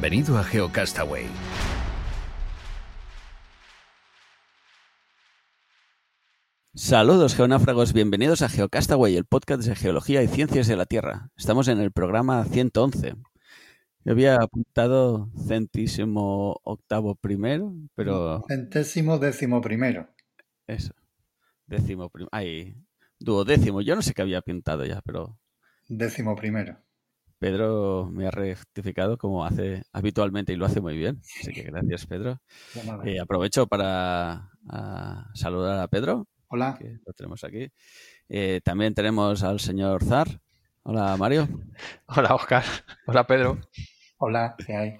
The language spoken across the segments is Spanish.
Bienvenido a GeoCastaway. Saludos geonáfragos, bienvenidos a GeoCastaway, el podcast de geología y ciencias de la Tierra. Estamos en el programa 111. Yo había apuntado centésimo octavo primero, pero... Centésimo décimo primero. Eso, décimo primero. Ay, duodécimo. Yo no sé qué había pintado ya, pero... Décimo primero. Pedro me ha rectificado como hace habitualmente y lo hace muy bien. Así que gracias, Pedro. Eh, aprovecho para saludar a Pedro. Hola. Que lo tenemos aquí. Eh, también tenemos al señor Zar. Hola, Mario. Hola, Oscar. Hola, Pedro. Hola, ¿qué hay?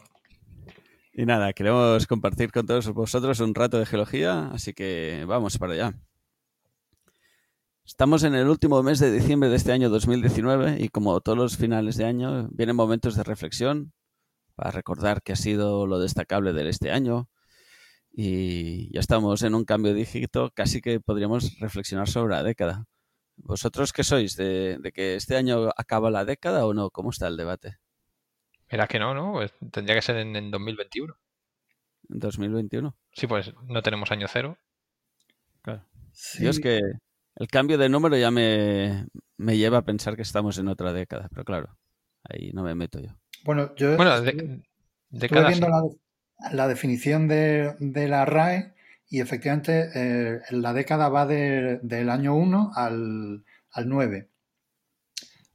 Y nada, queremos compartir con todos vosotros un rato de geología, así que vamos para allá. Estamos en el último mes de diciembre de este año 2019 y como todos los finales de año vienen momentos de reflexión para recordar qué ha sido lo destacable de este año y ya estamos en un cambio de dígito, casi que podríamos reflexionar sobre la década. ¿Vosotros qué sois? ¿De, que este año acaba la década o no? ¿Cómo está el debate? Era que no, ¿no? Pues tendría que ser en, en 2021. ¿En 2021? Sí, pues no tenemos año cero. Claro. Yo es que el cambio de número ya me, lleva a pensar que estamos en otra década, pero claro, ahí no me meto yo. Bueno, yo bueno, de, viendo la, definición de, la RAE y efectivamente eh, la década va del año 1 al, al 9.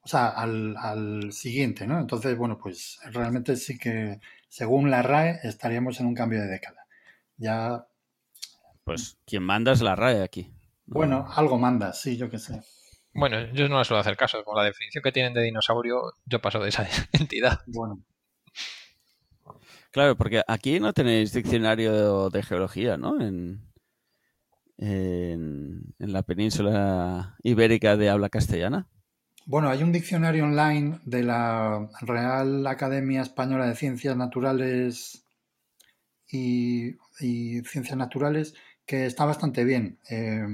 O sea, al, al, siguiente, ¿no? Entonces, bueno, pues realmente sí que según la RAE estaríamos en un cambio de década. Ya. Pues quien manda es la RAE aquí. Bueno, algo manda, sí, yo qué sé. Bueno, yo no le suelo hacer caso. Con la definición que tienen de dinosaurio, yo paso de esa entidad. Bueno. Claro, porque aquí no tenéis diccionario de geología, ¿no? En, en, la península ibérica de habla castellana. Bueno, hay un diccionario online de la Real Academia Española de Ciencias Naturales y, y Ciencias Naturales que está bastante bien. Eh,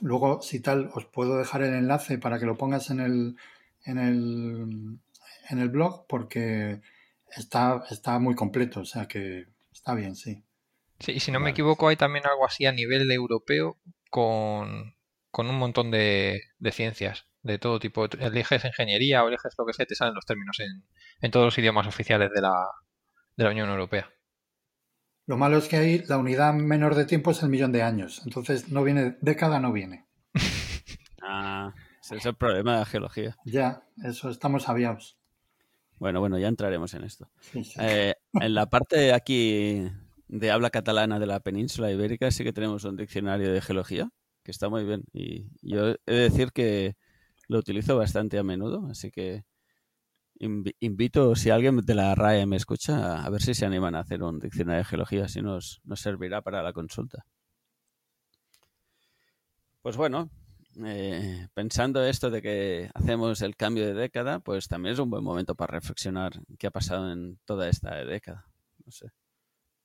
Luego, si tal, os puedo dejar el enlace para que lo pongas en el, en el, en el blog porque está, está muy completo, o sea que está bien, sí. Sí, y si no me equivoco, hay también algo así a nivel europeo con, un montón de, ciencias de todo tipo. Eliges ingeniería o eliges lo que sea, te salen los términos en, en todos los idiomas oficiales de la, de la Unión Europea. Lo malo es que ahí la unidad menor de tiempo es el millón de años. Entonces no viene, década no viene. ah, ese es el problema de la geología. Ya, eso estamos aviados. Bueno, bueno, ya entraremos en esto. Eh, en la parte aquí de habla catalana de la península ibérica sí que tenemos un diccionario de geología que está muy bien. Y yo he de decir que lo utilizo bastante a menudo, así que invito, si alguien de la RAE me escucha, a ver si se animan a hacer un diccionario de geología, si nos, nos servirá para la consulta. Pues bueno, eh, pensando esto de que hacemos el cambio de década, pues también es un buen momento para reflexionar qué ha pasado en toda esta década. No sé,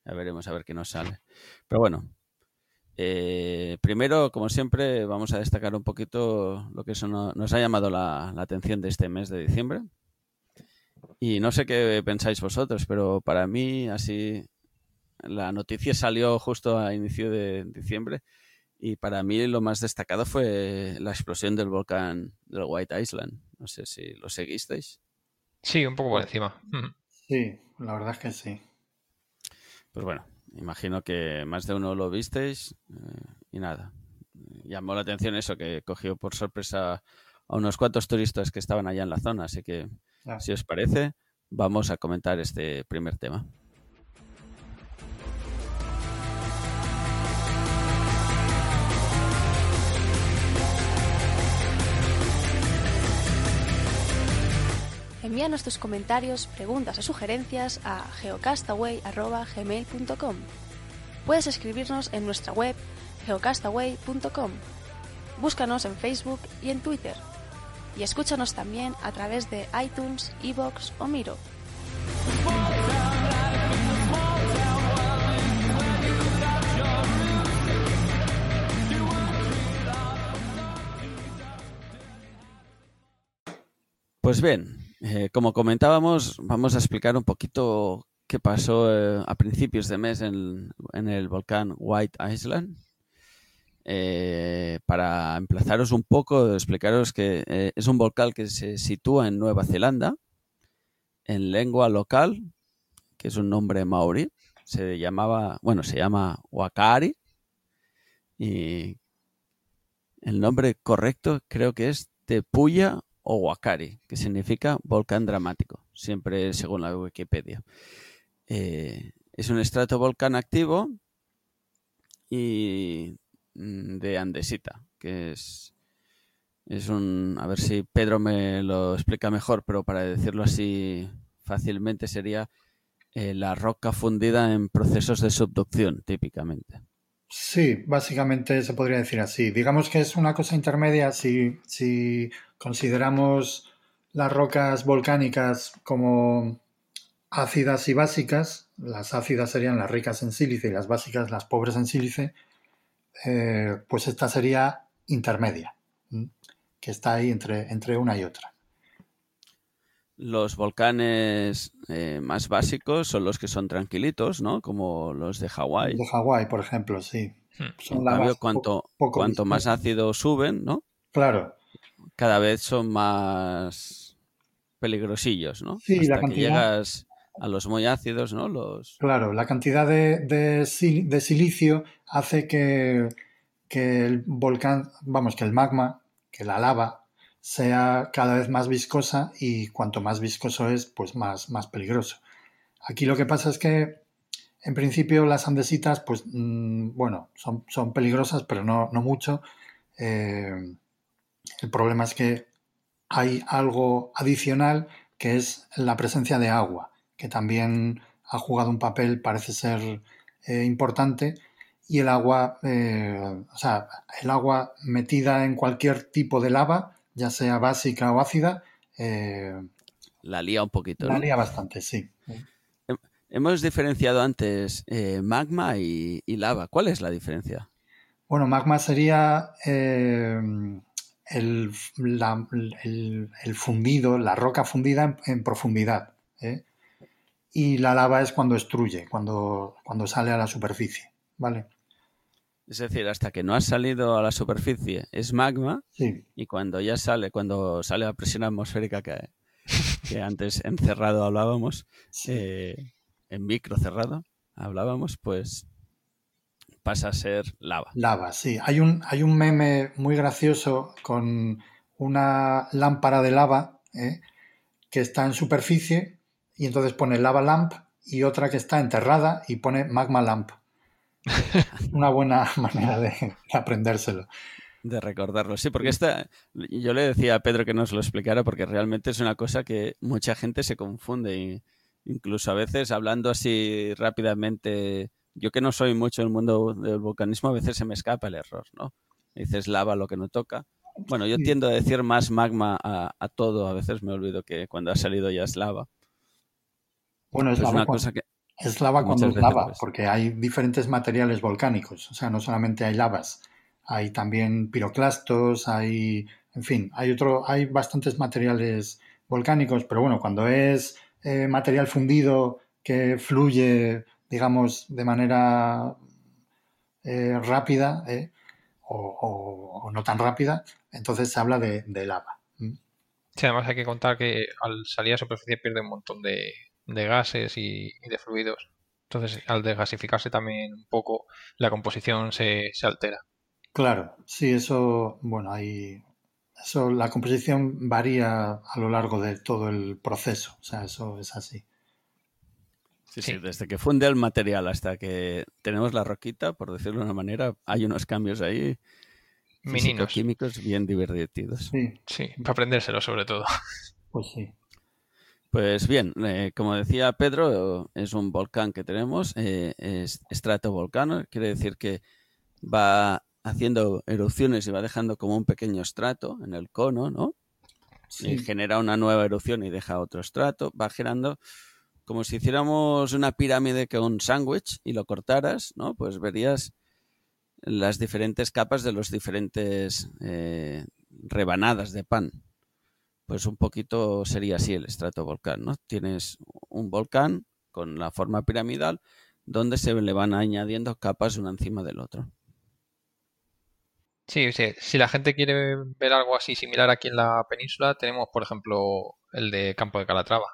ya veremos a ver qué nos sale. Pero bueno, eh, primero, como siempre, vamos a destacar un poquito lo que nos ha llamado la atención de este mes de diciembre, y no sé qué pensáis vosotros, pero para mí, así, la noticia salió justo a inicio de diciembre y para mí lo más destacado fue la explosión del volcán del White Island. No sé si lo seguisteis. Sí, un poco por encima. Sí, la verdad es que sí. Pues bueno, imagino que más de uno lo visteis eh, y nada. Llamó la atención eso, que cogió por sorpresa a unos cuantos turistas que estaban allá en la zona, así que si os parece, vamos a comentar este primer tema. Envíanos tus comentarios, preguntas o sugerencias a geocastaway.gmail.com. Puedes escribirnos en nuestra web geocastaway.com. Búscanos en Facebook y en Twitter y escúchanos también a través de iTunes, Evox o Miro. Pues bien, eh, como comentábamos, vamos a explicar un poquito qué pasó eh, a principios de mes en, en el volcán White Island. Eh, para emplazaros un poco, explicaros que eh, es un volcán que se sitúa en Nueva Zelanda, en lengua local, que es un nombre maorí, se llamaba, bueno, se llama Wakari, y el nombre correcto creo que es Tepuya o Wakari, que significa volcán dramático, siempre según la Wikipedia. Eh, es un estrato volcán activo y de andesita, que es, es un... A ver si Pedro me lo explica mejor, pero para decirlo así fácilmente sería eh, la roca fundida en procesos de subducción, típicamente. Sí, básicamente se podría decir así. Digamos que es una cosa intermedia si, si consideramos las rocas volcánicas como ácidas y básicas. Las ácidas serían las ricas en sílice y las básicas las pobres en sílice. Eh, pues esta sería intermedia, ¿m? que está ahí entre, entre una y otra. Los volcanes eh, más básicos son los que son tranquilitos, ¿no? Como los de Hawái. De Hawái, por ejemplo, sí. Hmm. Son En cambio, cuanto, poco cuanto más ácido suben, ¿no? Claro, Cada vez son más peligrosillos, ¿no? Sí, la que cantidad- llegas a los muy ácidos, ¿no? Los claro. La cantidad de, de sil- de silicio hace que, que el volcán, vamos, que el magma, que la lava, sea cada vez más viscosa y cuanto más viscoso es, pues más, más peligroso. Aquí lo que pasa es que, en principio, las andesitas, pues, mm, bueno, son, son peligrosas, pero no, no mucho. Eh, el problema es que hay algo adicional que es la presencia de agua, que también ha jugado un papel, parece ser eh, importante, y el agua, eh, o sea, el agua metida en cualquier tipo de lava, ya sea básica o ácida, eh, la lía un poquito, la ¿no? lía bastante, sí. Hemos diferenciado antes eh, magma y, y lava. ¿Cuál es la diferencia? Bueno, magma sería el, la- el- el fundido, la roca fundida en, en profundidad. ¿eh? Y la lava es cuando estruye, cuando, cuando sale a la superficie. ¿Vale? Es decir, hasta que no has salido a la superficie es magma Sí, y cuando ya sale, cuando sale a presión atmosférica que, que antes encerrado hablábamos, sí. eh, en micro cerrado hablábamos, pues pasa a ser lava. Lava, sí. Hay un, hay un meme muy gracioso con una lámpara de lava ¿eh? que está en superficie y entonces pone lava lamp y otra que está enterrada y pone magma lamp. Una buena manera de, de aprendérselo. De recordarlo, sí, porque esta, yo le decía a Pedro que nos lo explicara porque realmente es una cosa que mucha gente se confunde y incluso a veces hablando así rápidamente, yo que no soy mucho del mundo del volcanismo, a veces se me escapa el error, ¿no? Dices lava lo que no toca. Bueno, yo tiendo a decir más magma a, a todo, a veces me olvido que cuando ha salido ya es lava. Bueno, es Es lava, una cuando, cosa que es lava cuando es lava, pues. porque hay diferentes materiales volcánicos. O sea, no solamente hay lavas, hay también piroclastos, hay, en fin, hay otro, hay bastantes materiales volcánicos, pero bueno, cuando es eh, material fundido que fluye, digamos, de manera eh, rápida eh, o, o- o no tan rápida, entonces se habla de, de lava. ¿Mm? Sí, además hay que contar que al salir a superficie pierde un montón de, de gases y, y de fluidos. Entonces, al desgasificarse también un poco, la composición se, se altera. Claro, sí, eso, bueno, hay, eso, la composición varía a lo largo de todo el proceso, o sea, eso es así. Sí, sí, Sí. desde que funde el material hasta que tenemos la roquita, por decirlo de una manera, hay unos cambios ahí Meninos. químicos bien divertidos. Sí, Sí, para aprendérselo sobre todo. pues sí. Pues bien, eh, como decía Pedro, es un volcán que tenemos, eh, es estratovolcano, quiere decir que va haciendo erupciones y va dejando como un pequeño estrato en el cono, ¿no? Y genera una nueva erupción y deja otro estrato, va generando como si hiciéramos una pirámide con un sándwich y lo cortaras, ¿no? Pues verías las diferentes capas de los diferentes eh, rebanadas de pan. Pues un poquito sería así el estratovolcán, ¿no? Tienes un volcán con la forma piramidal donde se le van añadiendo capas una encima del otro. Sí, sí, si la gente quiere ver algo así similar aquí en la península, tenemos, por ejemplo, el de Campo de Calatrava,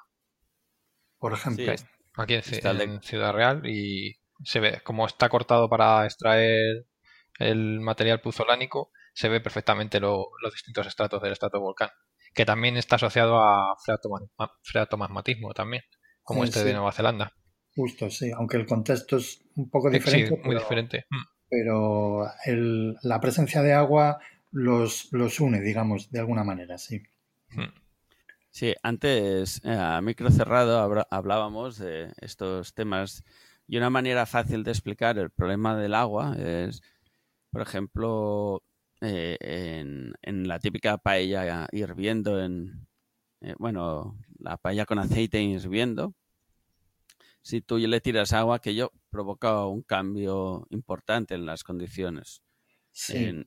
por ejemplo. aquí en, Ciudad Real y se ve como está cortado para extraer el material puzolánico, se ve perfectamente los distintos estratos del volcán que también está asociado a freatomasmatismo también, como este de Nueva Zelanda. Justo, sí, aunque el contexto es un poco diferente. muy diferente. Mm. Pero la presencia de agua los, los une, digamos, de alguna manera, sí. Mm. Sí, antes eh, a micro cerrado hablábamos de estos temas y una manera fácil de explicar el problema del agua es, por ejemplo, eh, en, la típica paella hirviendo, en, eh, bueno, la paella con aceite hirviendo, si tú le tiras agua, que yo provoca un cambio importante en las condiciones. Sí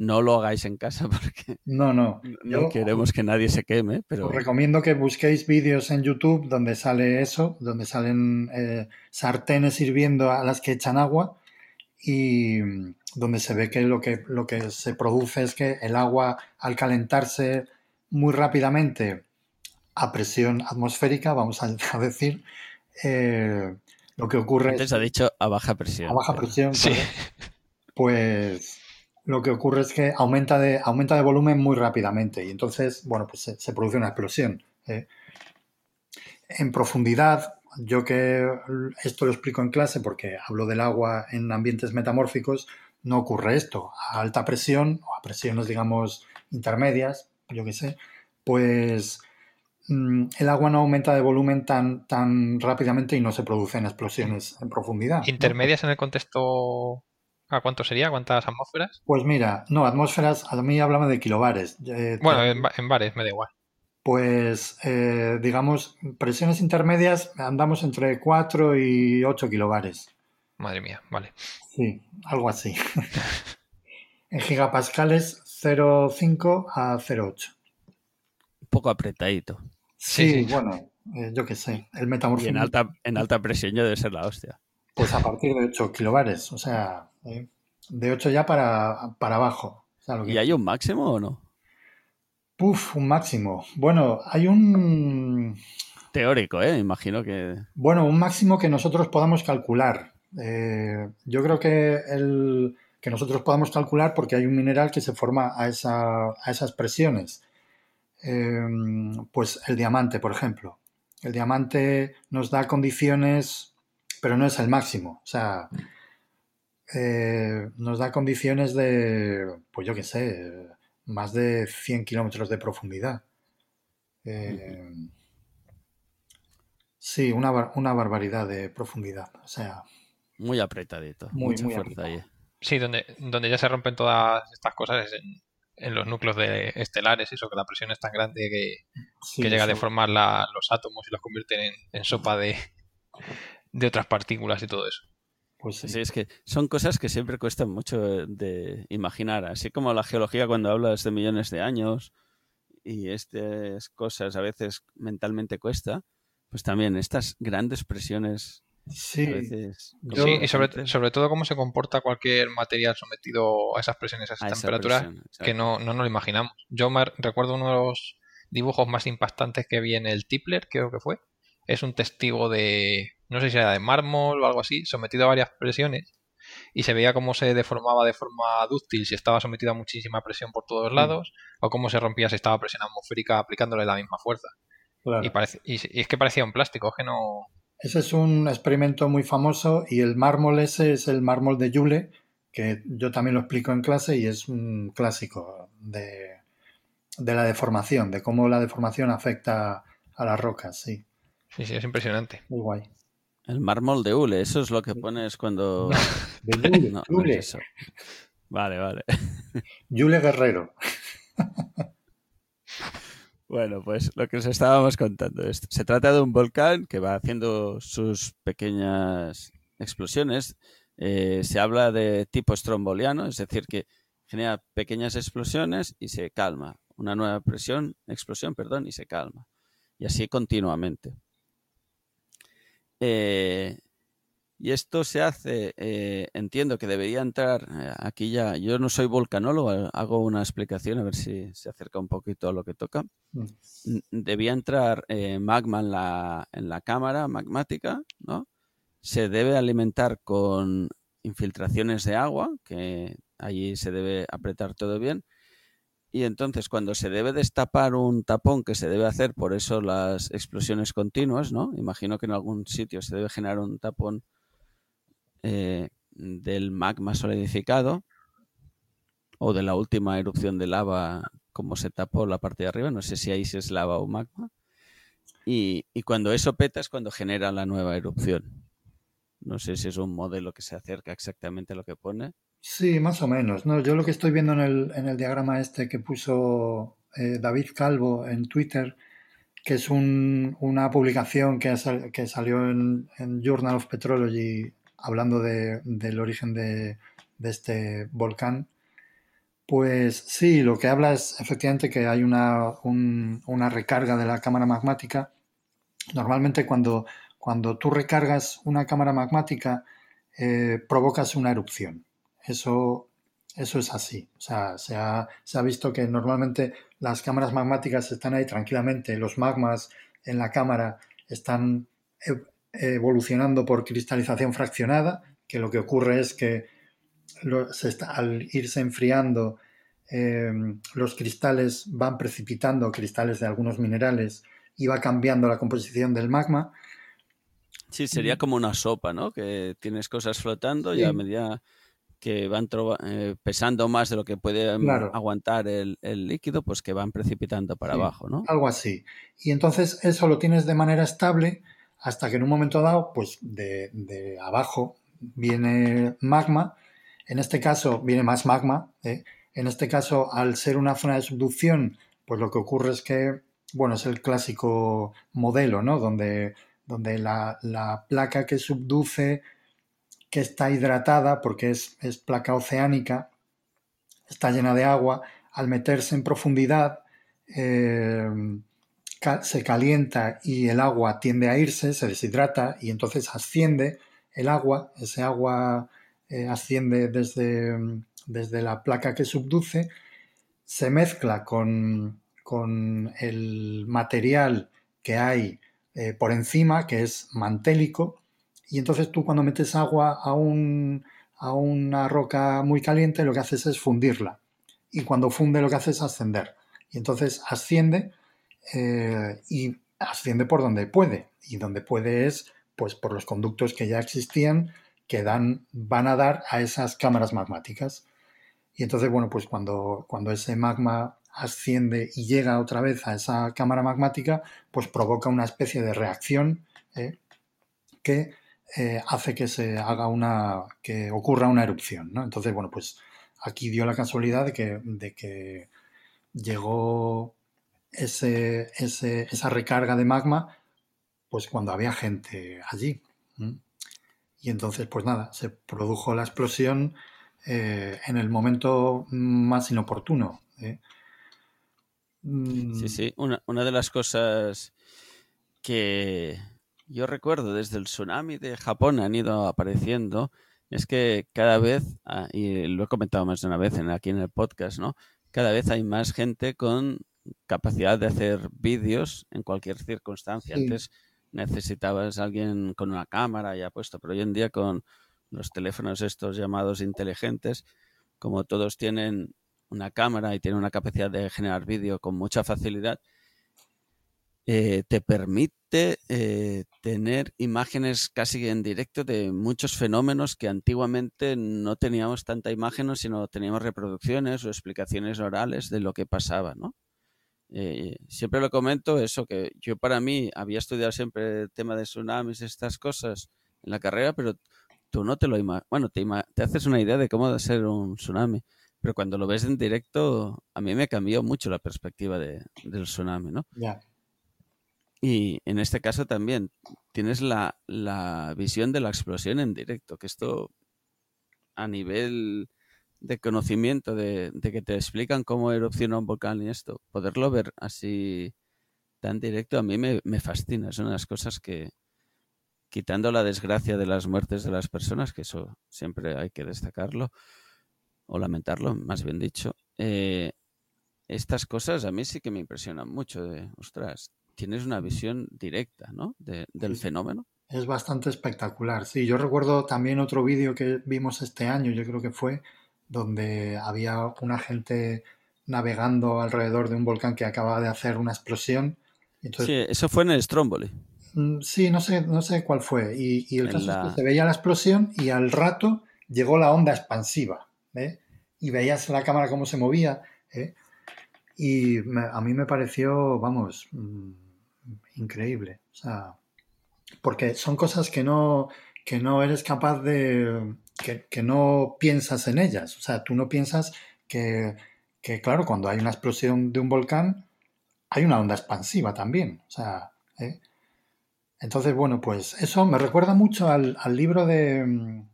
no lo hagáis en casa porque no, no. no queremos que nadie se queme. Pero... Os recomiendo que busquéis vídeos en YouTube donde sale eso, donde salen eh, sartenes hirviendo a las que echan agua y donde se ve que lo que, lo que se produce es que el agua al calentarse muy rápidamente a presión atmosférica, vamos a, decir, eh, lo que ocurre Antes ha dicho a baja presión. A baja presión, sí. pues lo que ocurre es que aumenta de, aumenta de volumen muy rápidamente y entonces, bueno, pues se, produce una explosión. ¿eh? En profundidad, yo que esto lo explico en clase porque hablo del agua en ambientes metamórficos, no ocurre esto. A alta presión o a presiones, digamos, intermedias, yo qué sé, pues mm, el agua no aumenta de volumen tan, tan rápidamente y no se producen explosiones en profundidad. ¿Intermedias en el contexto ¿A cuánto sería? ¿Cuántas atmósferas? Pues mira, no, atmósferas, a mí hablaba de kilobares. Eh, bueno, en, bares me da igual. Pues, eh, digamos, presiones intermedias andamos entre 4 y 8 kilobares. Madre mía, vale. Sí, algo así. en gigapascales 0,5 a 0,8. Un poco apretadito. Sí, bueno, eh, yo qué sé. El metamorfismo. Y en alta, en alta presión ya debe ser la hostia. Pues a partir de 8 kilobares, o sea, ¿eh? de 8 ya para, para abajo. ¿Y hay un máximo o no? Puf, un máximo. Bueno, hay un... Teórico, ¿eh? Imagino que... Bueno, un máximo que nosotros podamos calcular. Eh, yo creo que el que nosotros podamos calcular porque hay un mineral que se forma a, esa, a esas presiones. Eh, pues el diamante, por ejemplo. El diamante nos da condiciones, pero no es el máximo. O sea, eh, nos da condiciones de, pues yo qué sé, más de 100 kilómetros de profundidad. Eh, sí, una, barbaridad de profundidad. O sea. Muy apretadito. Muy, mucha fuerza ahí. Sí, donde, donde ya se rompen todas estas cosas es en, los núcleos de estelares, eso, que la presión es tan grande que, llega a deformar los átomos y los convierte en, sopa de, de otras partículas y todo eso. Pues sí. es que son cosas que siempre cuestan mucho de imaginar, así como la geología cuando hablas de millones de años y estas cosas a veces mentalmente cuesta, pues también estas grandes presiones Sí, sí y sobre, sobre, todo cómo se comporta cualquier material sometido a esas presiones, a esas temperaturas, que no, no nos lo imaginamos. Yo me recuerdo uno de los dibujos más impactantes que vi en el Tipler, creo que fue. Es un testigo de, no sé si era de mármol o algo así, sometido a varias presiones y se veía cómo se deformaba de forma dúctil si estaba sometido a muchísima presión por todos mm. lados o cómo se rompía si estaba presión atmosférica aplicándole la misma fuerza. Y, parece, y, es que parecía un plástico, es que no... Ese es un experimento muy famoso y el mármol ese es el mármol de Joule, que yo también lo explico en clase y es un clásico de, de la deformación, de cómo la deformación afecta a las rocas, sí. Sí, sí, es impresionante. Muy guay. El mármol de hule, eso es lo que pones cuando... De Yule, No, no Yule, es eso. Vale, vale. Yule Guerrero. Bueno, pues lo que os estábamos contando. es- Se trata de un volcán que va haciendo sus pequeñas explosiones. Eh, se habla de tipo estromboliano, es decir, que genera pequeñas explosiones y se calma. Una nueva presión, explosión, perdón, y se calma. Y así continuamente. Eh, y esto se hace, eh, entiendo que debería entrar eh, aquí ya. Yo no soy volcanólogo, hago una explicación a ver si se acerca un poquito a lo que toca Mm. debía entrar eh, magma en la, en la cámara magmática, ¿no? Se debe alimentar con infiltraciones de agua, que allí se debe apretar todo bien. Y entonces cuando se debe destapar un tapón que se debe hacer, por eso las explosiones continuas, ¿no? Imagino que en algún sitio se debe generar un tapón eh, del magma solidificado o de la última erupción de lava, como se tapó la parte de arriba, no sé si ahí es lava o magma. Y, y cuando eso peta es cuando genera la nueva erupción. No sé si es un modelo que se acerca exactamente a lo que pone. Sí, más o menos. No, yo lo que estoy viendo en el, en el diagrama este que puso eh, David Calvo en Twitter, que es un- una publicación que, que salió en Journal of Petrology hablando de- del origen de, este volcán, pues sí, lo que habla es efectivamente que hay una, un- una recarga de la cámara magmática. Normalmente cuando, cuando tú recargas una cámara magmática, eh, provocas una erupción. Eso, eso es así. O sea, se ha, se ha visto que normalmente las cámaras magmáticas están ahí tranquilamente, los magmas en la cámara están ev- evolucionando por cristalización fraccionada, que lo que ocurre es que lo- se está- al irse enfriando, eh, los cristales van precipitando, cristales de algunos minerales, y va cambiando la composición del magma. Sí, sería como una sopa, ¿no? Que tienes cosas flotando y a medida que van eh, pesando más de lo que puede mm, Claro. aguantar el, el líquido, pues que van precipitando para Sí, abajo, ¿no? Algo así. Y entonces eso lo tienes de manera estable hasta que en un momento dado, pues de, abajo viene magma. En este caso viene más magma. ¿eh? En este caso, al ser una zona de subducción, pues lo que ocurre es que, bueno, es el clásico modelo, ¿no? Donde, donde la, la placa que subduce, que está hidratada, porque es, es placa oceánica, está llena de agua, al meterse en profundidad, eh, se calienta y el agua tiende a irse, se deshidrata y entonces asciende el agua, ese agua eh, asciende desde, mm, desde la placa que subduce, se mezcla con, con el material que hay eh, por encima, que es mantélico, y entonces tú cuando metes agua a, un, a una roca muy caliente, lo que haces es fundirla. Y cuando funde, lo que hace es ascender. Y entonces asciende eh, y asciende por donde puede. Y donde puede es pues por los conductos que ya existían que dan, van a dar a esas cámaras magmáticas. Y entonces, bueno, pues cuando, cuando ese magma asciende y llega otra vez a esa cámara magmática, pues provoca una especie de reacción ¿eh? que eh, hace que se haga una, que ocurra una erupción, ¿no? Entonces, bueno, pues aquí dio la casualidad de que, de que llegó ese, ese- esa recarga de magma, pues cuando había gente allí. Y entonces, pues nada, se produjo la explosión eh, en el momento más inoportuno. ¿eh? Mm, Sí, sí. Una, una de las cosas que yo recuerdo desde el tsunami de Japón han ido apareciendo es que cada vez, ah, y lo he comentado más de una vez en, aquí en el podcast, ¿no? Cada vez hay más gente con capacidad de hacer vídeos en cualquier circunstancia. Sí. Antes necesitabas a alguien con una cámara ya puesto, pero hoy en día con los teléfonos estos llamados inteligentes, como todos tienen una cámara y tienen una capacidad de generar vídeo con mucha facilidad, eh, te permite eh, tener imágenes casi en directo de muchos fenómenos que antiguamente no teníamos tanta imagen, sino teníamos reproducciones o explicaciones orales de lo que pasaba, ¿no? Eh, siempre lo comento eso, que yo para mí había estudiado siempre el tema de tsunamis, estas cosas en la carrera, pero tú no te lo imaginas, bueno, te, te, haces una idea de cómo ser un tsunami, pero cuando lo ves en directo, a mí me cambió mucho la perspectiva de, del tsunami, ¿no? Ya. Y en este caso también tienes la, la visión de la explosión en directo, que esto a nivel de conocimiento, de, que te explican cómo erupciona un volcán y esto, poderlo ver así tan directo a mí me, fascina. Es una de las cosas que, quitando la desgracia de las muertes de las personas, que eso siempre hay que destacarlo, o lamentarlo, más bien dicho, eh, estas cosas a mí sí que me impresionan mucho. De, ostras, tienes una visión directa, ¿no? del fenómeno. Es bastante espectacular. Sí, yo recuerdo también otro vídeo que vimos este año, yo creo que fue, donde había una gente navegando alrededor de un volcán que acababa de hacer una explosión. sí, eso fue en el Stromboli. Mm, sí, no sé, no sé cuál fue. Y, el caso es que se veía la explosión y al rato llegó la onda expansiva. ¿eh? Y veías la cámara cómo se movía. ¿eh? Y a mí me pareció, vamos, mm, increíble. O sea, porque son cosas que no, que no eres capaz de, que, no piensas en ellas. O sea, tú no piensas que, claro, cuando hay una explosión de un volcán, hay una onda expansiva también. O sea, ¿eh? entonces, bueno, pues eso me recuerda mucho al, libro de,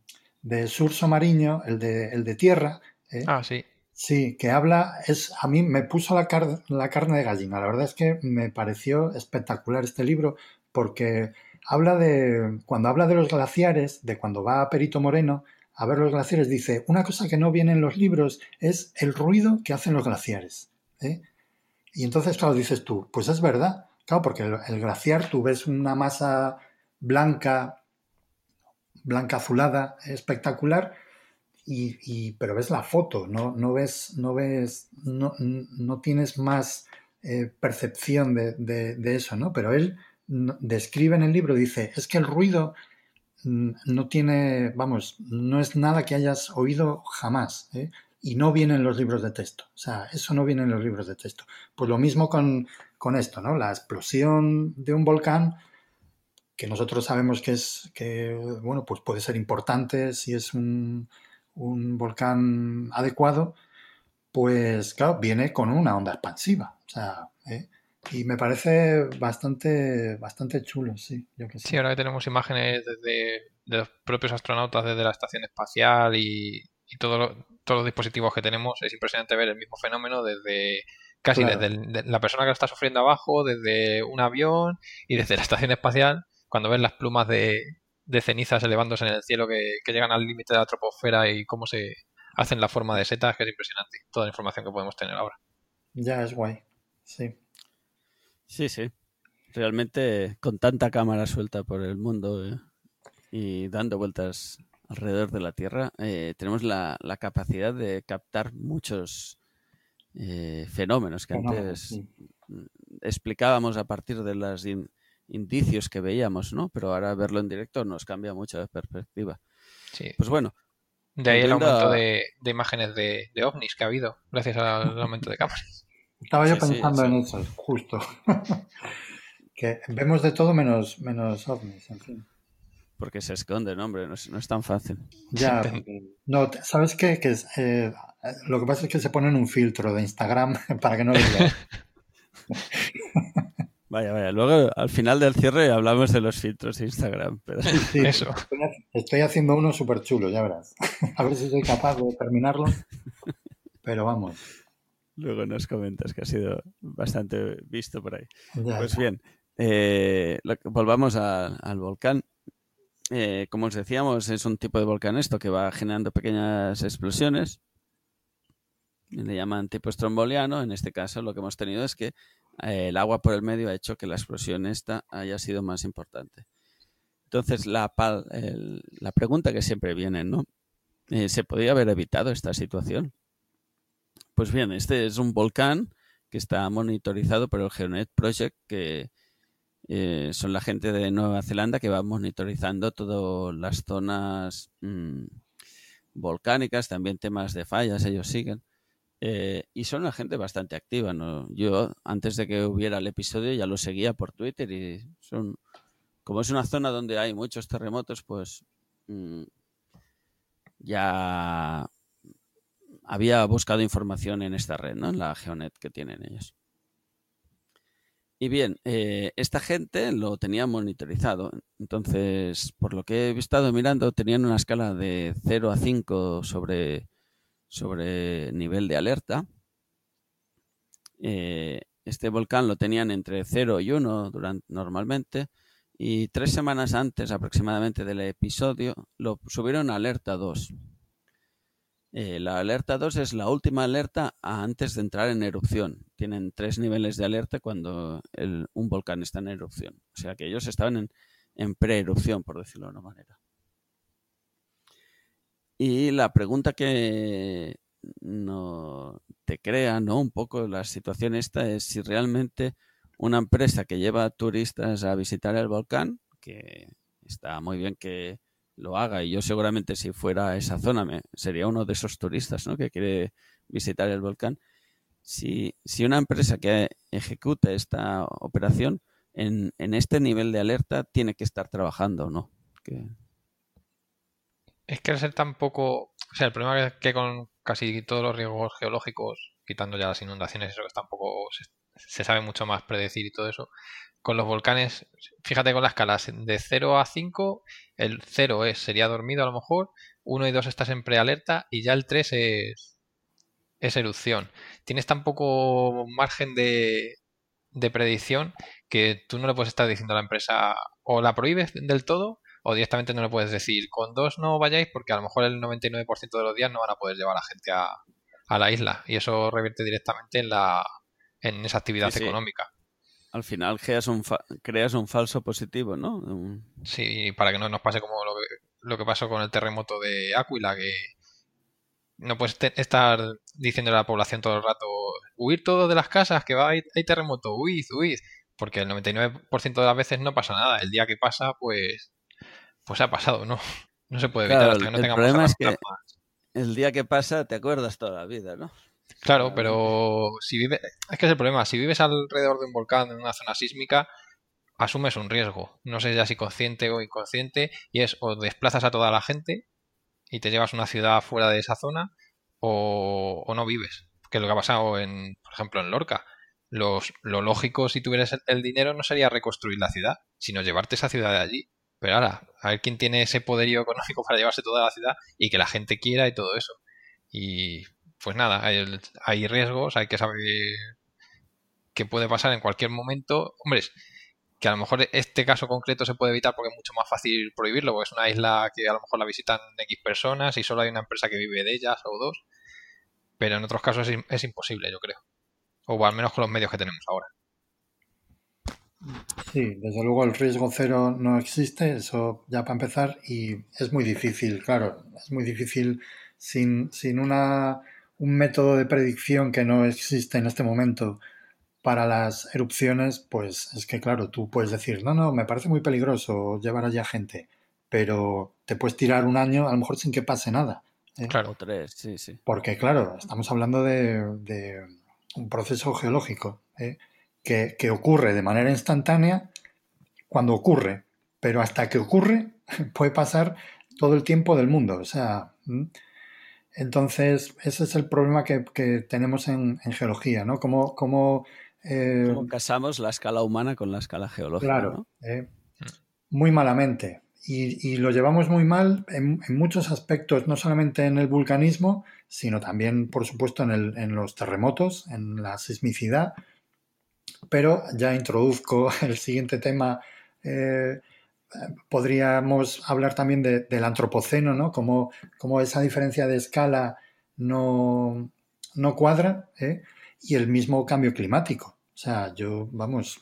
de Surso Mariño, el de, el de Tierra. ¿eh? Ah, sí. Sí, que habla, es, a mí me puso la, la carne de gallina. La verdad es que me pareció espectacular este libro porque habla de, cuando habla de los glaciares, de cuando va a Perito Moreno, a ver los glaciares, dice, una cosa que no viene en los libros es el ruido que hacen los glaciares. ¿eh? Y entonces, claro, dices tú, pues es verdad, claro, porque el, glaciar tú ves una masa blanca, blanca azulada, espectacular, y, pero ves la foto, no, no ves, no ves, no, no tienes más eh, percepción de, de, eso, ¿no? Pero él describe en el libro, dice, es que el ruido no tiene, vamos, no es nada que hayas oído jamás. ¿eh? Y no viene en los libros de texto. O sea, eso no viene en los libros de texto. Pues lo mismo con, esto, ¿no? La explosión de un volcán, que nosotros sabemos que es, que, bueno, pues puede ser importante si es un, un volcán adecuado, pues claro, viene con una onda expansiva. O sea, ¿eh? Y me parece bastante, bastante chulo, sí. Yo que sí. ahora que tenemos imágenes desde de los propios astronautas desde la estación espacial y, todos los dispositivos que tenemos, es impresionante ver el mismo fenómeno desde casi desde la persona que lo está sufriendo abajo, desde un avión y desde la estación espacial, cuando ves las plumas de, cenizas elevándose en el cielo que, que llegan al límite de la troposfera y cómo se hacen la forma de setas, que es impresionante. Toda la información que podemos tener ahora. Ya, es guay. Sí. Sí, sí. Realmente con tanta cámara suelta por el mundo eh, y dando vueltas alrededor de la Tierra, eh, tenemos la, capacidad de captar muchos eh, fenómenos que antes explicábamos a partir de los indicios que veíamos, ¿no? Pero ahora verlo en directo nos cambia mucho la perspectiva. Sí. Pues bueno. De ahí el aumento de, imágenes de, de ovnis que ha habido, gracias al aumento de cámaras. Estaba yo pensando en eso, justo. que vemos de todo menos, menos ovnis, en fin. Porque se esconde, hombre, no es, no es tan fácil. Ya, no, ¿sabes qué? Que eh, lo que pasa es que se ponen un filtro de Instagram para que no lo vean. Vaya, vaya. Luego, al final del cierre, hablamos de los filtros de Instagram. Pero... Sí, Eso. Estoy haciendo uno súper chulo, ya verás. A ver si soy capaz de terminarlo. Pero vamos. Luego nos comentas que ha sido bastante visto por ahí. pues bien, eh, volvamos al volcán. Eh, como os decíamos, es un tipo de volcán esto que va generando pequeñas explosiones. Le llaman tipo estromboliano. En este caso, lo que hemos tenido es que eh, el agua por el medio ha hecho que la explosión esta haya sido más importante. Entonces, la, la pregunta que siempre viene, ¿no? ¿Se podría haber evitado esta situación? Pues bien, este es un volcán que está monitorizado por el GeoNet Project, que eh, son la gente de Nueva Zelanda que va monitorizando todas las zonas mm, volcánicas, también temas de fallas, ellos siguen. Eh, y son una gente bastante activa. ¿no? Yo, antes de que hubiera el episodio, ya lo seguía por Twitter y son, como es una zona donde hay muchos terremotos, pues mm, ya había buscado información en esta red, ¿no? En la Geonet que tienen ellos. Y bien, eh, esta gente lo tenía monitorizado. Entonces, por lo que he estado mirando, tenían una escala de 0 a 5 sobre, sobre nivel de alerta. Eh, este volcán lo tenían entre 0 y 1 durante, normalmente. Y tres semanas antes aproximadamente del episodio, lo subieron a alerta 2. Eh, la alerta 2 es la última alerta antes de entrar en erupción. Tienen tres niveles de alerta cuando un volcán está en erupción. O sea que ellos estaban en, en pre-erupción, por decirlo de una manera. Y la pregunta que no te crea, ¿no? Un poco la situación esta es si realmente una empresa que lleva turistas a visitar el volcán, que está muy bien que lo haga. Y yo seguramente si fuera a esa zona me, sería uno de esos turistas ¿no? que quiere visitar el volcán. Si, si una empresa que ejecute esta operación en, en, este nivel de alerta tiene que estar trabajando, ¿no? Que... Es que al ser tan poco... O sea, el problema es que con casi todos los riesgos geológicos, quitando ya las inundaciones, eso que tampoco se, se sabe mucho más predecir y todo eso, con los volcanes, fíjate con las escalas de 0 a 5, el 0 es, sería dormido a lo mejor, 1 y 2 estás en prealerta y ya el 3 es, es erupción. Tienes tan poco margen de, de predicción que tú no le puedes estar diciendo a la empresa o la prohíbes del todo o directamente no le puedes decir con dos no vayáis porque a lo mejor el 99% de los días no van a poder llevar a la gente a, a la isla y eso revierte directamente en la en esa actividad Sí, sí. económica. Al final creas un, fa- creas un falso positivo, ¿no? Un- Sí, para que no nos pase como lo que, lo que pasó con el terremoto de Áquila, que no puedes estar diciendo a la población todo el rato, huir todos de las casas, que va, hay, hay terremoto, huid, huid, porque el 99% de las veces no pasa nada. El día que pasa, pues, pues ha pasado, ¿no? No se puede evitar Claro, hasta que no el tengamos problema es que-. El día que pasa te acuerdas toda la vida, ¿no? Claro, pero si vives, es que es el problema, si vives alrededor de un volcán en una zona sísmica, asumes un riesgo. No sé ya si consciente o inconsciente, y es o desplazas a toda la gente y te llevas a una ciudad fuera de esa zona, o, o no vives. Que es lo que ha pasado en, por ejemplo, en Lorca. Los, lo lógico si tuvieras el, el dinero no sería reconstruir la ciudad, sino llevarte esa ciudad de allí. Pero ahora, a ver quién tiene ese poderío económico para llevarse toda la ciudad y que la gente quiera y todo eso. Y pues nada, hay, riesgos, hay que saber qué puede pasar en cualquier momento. Hombre, que a lo mejor este caso concreto se puede evitar porque es mucho más fácil prohibirlo, porque es una isla que a lo mejor la visitan X personas y solo hay una empresa que vive de ellas o dos. Pero en otros casos es, es imposible, yo creo. O al menos con los medios que tenemos ahora. Sí, desde luego el riesgo cero no existe, eso ya para empezar, y es muy difícil, claro, es muy difícil sin, sin una, un método de predicción que no existe en este momento para las erupciones, pues es que claro, tú puedes decir, no, no, me parece muy peligroso llevar allá gente, pero te puedes tirar un año a lo mejor sin que pase nada. ¿eh? Claro. Tres, sí, sí. Porque, claro, estamos hablando de, de un proceso geológico ¿eh? que, que ocurre de manera instantánea cuando ocurre, pero hasta que ocurre puede pasar todo el tiempo del mundo. O sea. Entonces ese es el problema que, que tenemos en, en geología, ¿no? Cómo, cómo, eh, ¿Cómo casamos la escala humana con la escala geológica? Claro, ¿no? eh, muy malamente. Y, y, lo llevamos muy mal en, en, muchos aspectos, no solamente en el vulcanismo, sino también, por supuesto, en, el, en los terremotos, en la sismicidad. Pero ya introduzco el siguiente tema. Eh, podríamos hablar también de, del antropoceno, ¿no? Como, como, esa diferencia de escala no, no cuadra, ¿eh? y el mismo cambio climático. O sea, yo, vamos,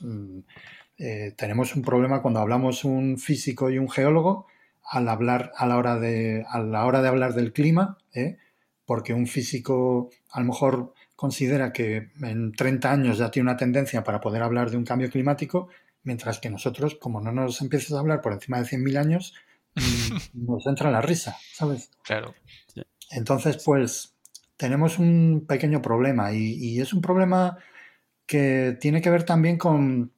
eh, tenemos un problema cuando hablamos un físico y un geólogo al hablar a la hora de, a la hora de hablar del clima, ¿eh? porque un físico a lo mejor considera que en 30 años ya tiene una tendencia para poder hablar de un cambio climático, mientras que nosotros, como no nos empieces a hablar por encima de 100.000 años, nos entra la risa, ¿sabes? Claro. Entonces, pues, tenemos un pequeño problema y, es un problema que tiene que ver también con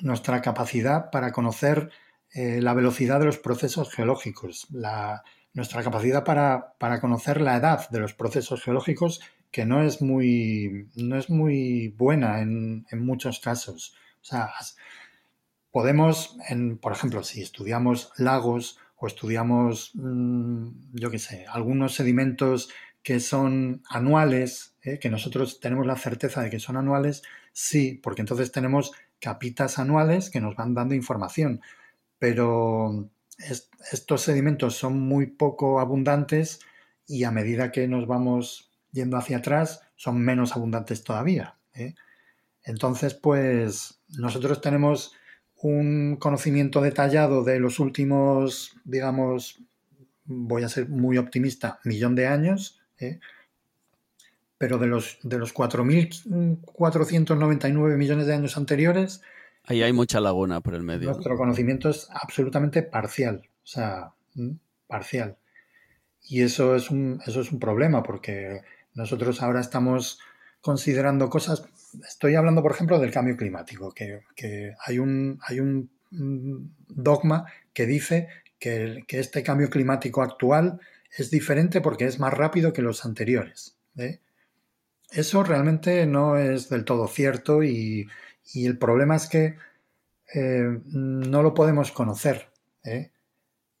nuestra capacidad para conocer eh, la velocidad de los procesos geológicos, nuestra capacidad para, conocer la edad de los procesos geológicos, que no es muy, no es muy buena en, en muchos casos. O sea, podemos, por ejemplo, si estudiamos lagos o estudiamos, mm, yo qué sé, algunos sedimentos que son anuales, ¿eh? que nosotros tenemos la certeza de que son anuales, sí, porque entonces tenemos capitas anuales que nos van dando información. Pero estos sedimentos son muy poco abundantes y a medida que nos vamos yendo hacia atrás son menos abundantes todavía. ¿eh? Entonces, pues nosotros tenemos un conocimiento detallado de los últimos, digamos, voy a ser muy optimista, millón de años, ¿eh? pero de los, de los 4.499 millones de años anteriores... Ahí hay mucha laguna por el medio. Nuestro conocimiento es absolutamente parcial, o sea, parcial. Y eso es un, eso es un problema porque nosotros ahora estamos considerando cosas estoy hablando, por ejemplo, del cambio climático, que, hay, un, hay un dogma que dice que, este cambio climático actual es diferente porque es más rápido que los anteriores. ¿eh? Eso realmente no es del todo cierto y, el problema es que eh, no lo podemos conocer. ¿eh?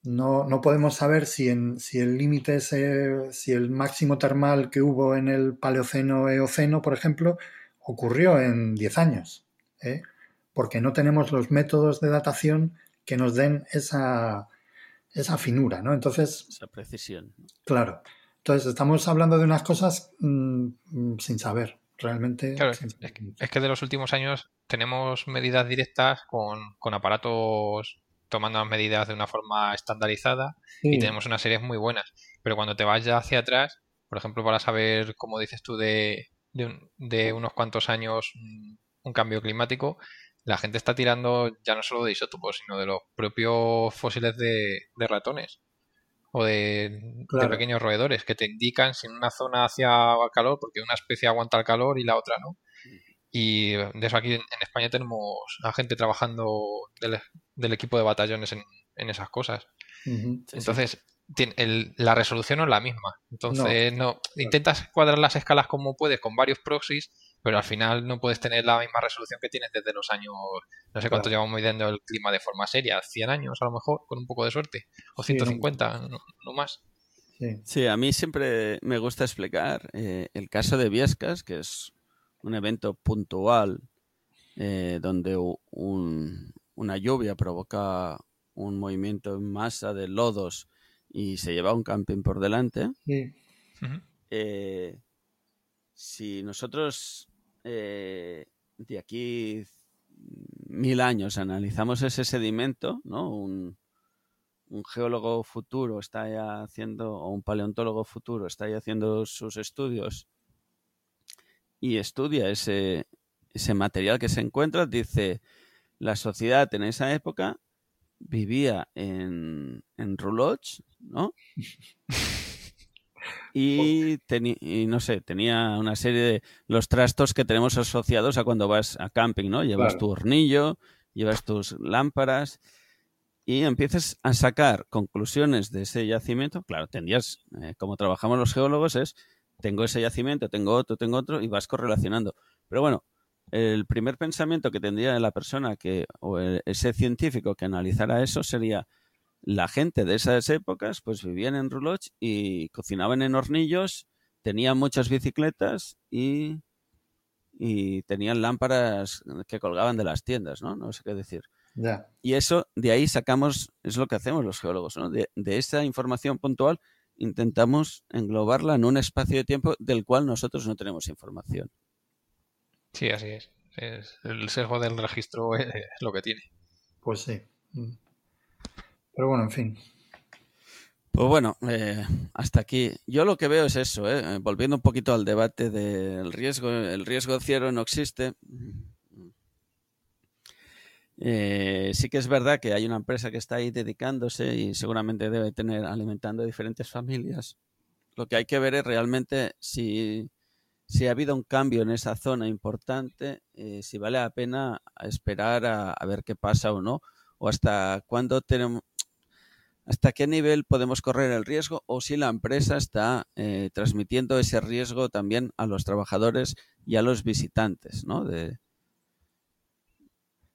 No, no, podemos saber si, en, si el límite, si el máximo termal que hubo en el Paleoceno-Eoceno, por ejemplo, ocurrió en 10 años, ¿eh? porque no tenemos los métodos de datación que nos den esa, esa finura, ¿no? Entonces... Esa precisión. Claro. Entonces estamos hablando de unas cosas mm, sin saber, realmente. es, que, de los últimos años tenemos medidas directas con, con aparatos tomando medidas de una forma estandarizada y tenemos unas series muy buenas. Pero cuando te vas ya hacia atrás, por ejemplo, para saber, como dices tú, de, de, unos cuantos años un cambio climático, la gente está tirando ya no solo de isótopos, sino de los propios fósiles de, ratones o de, pequeños roedores que te indican si en una zona hacia calor, porque una especie aguanta el calor y la otra no. Y de eso aquí en, España tenemos a gente trabajando del, equipo de batallones en, esas cosas. Entonces, la resolución no es la misma. Entonces, no. intentas cuadrar las escalas como puedes con varios proxies, pero al final no puedes tener la misma resolución que tienes desde los años, no sé cuánto llevamos midiendo el clima de forma seria, 100 años a lo mejor, con un poco de suerte, o 150, no, más. Sí. a mí siempre me gusta explicar eh, el caso de Viescas, que es un evento puntual eh, donde una lluvia provoca un movimiento en masa de lodos y se lleva un camping por delante, eh, si nosotros eh, de aquí mil años analizamos ese sedimento, ¿no? Un, geólogo futuro está ya haciendo, o un paleontólogo futuro está ya haciendo sus estudios y estudia ese, ese material que se encuentra, dice, la sociedad en esa época vivía en, en roulots, ¿no? Y, y, no sé, tenía una serie de los trastos que tenemos asociados a cuando vas a camping, ¿no? Llevas tu hornillo, llevas tus lámparas y empiezas a sacar conclusiones de ese yacimiento. Claro, tendrías, eh, como trabajamos los geólogos, es tengo ese yacimiento, tengo otro, tengo otro y vas correlacionando. Pero bueno, el primer pensamiento que tendría la persona que, o ese científico que analizara eso sería la gente de esas épocas pues vivían en roulots y cocinaban en hornillos, tenían muchas bicicletas y, y tenían lámparas que colgaban de las tiendas, ¿no? No sé qué decir. Y eso, de ahí sacamos, es lo que hacemos los geólogos, ¿no? De, de esa información puntual intentamos englobarla en un espacio de tiempo del cual nosotros no tenemos información. Sí, así es. el sesgo del registro es lo que tiene. Pues sí. Mm. Pero bueno, en fin. Pues bueno, eh, hasta aquí. Yo lo que veo es eso, eh, volviendo un poquito al debate del riesgo, el riesgo cero no existe. Eh, sí que es verdad que hay una empresa que está ahí dedicándose y seguramente debe tener alimentando diferentes familias lo que hay que ver es realmente si, si ha habido un cambio en esa zona importante, eh, si vale la pena esperar a, a, ver qué pasa o no, o hasta cuándo tenemos, hasta qué nivel podemos correr el riesgo, o si la empresa está eh, transmitiendo ese riesgo también a los trabajadores y a los visitantes, ¿no? De...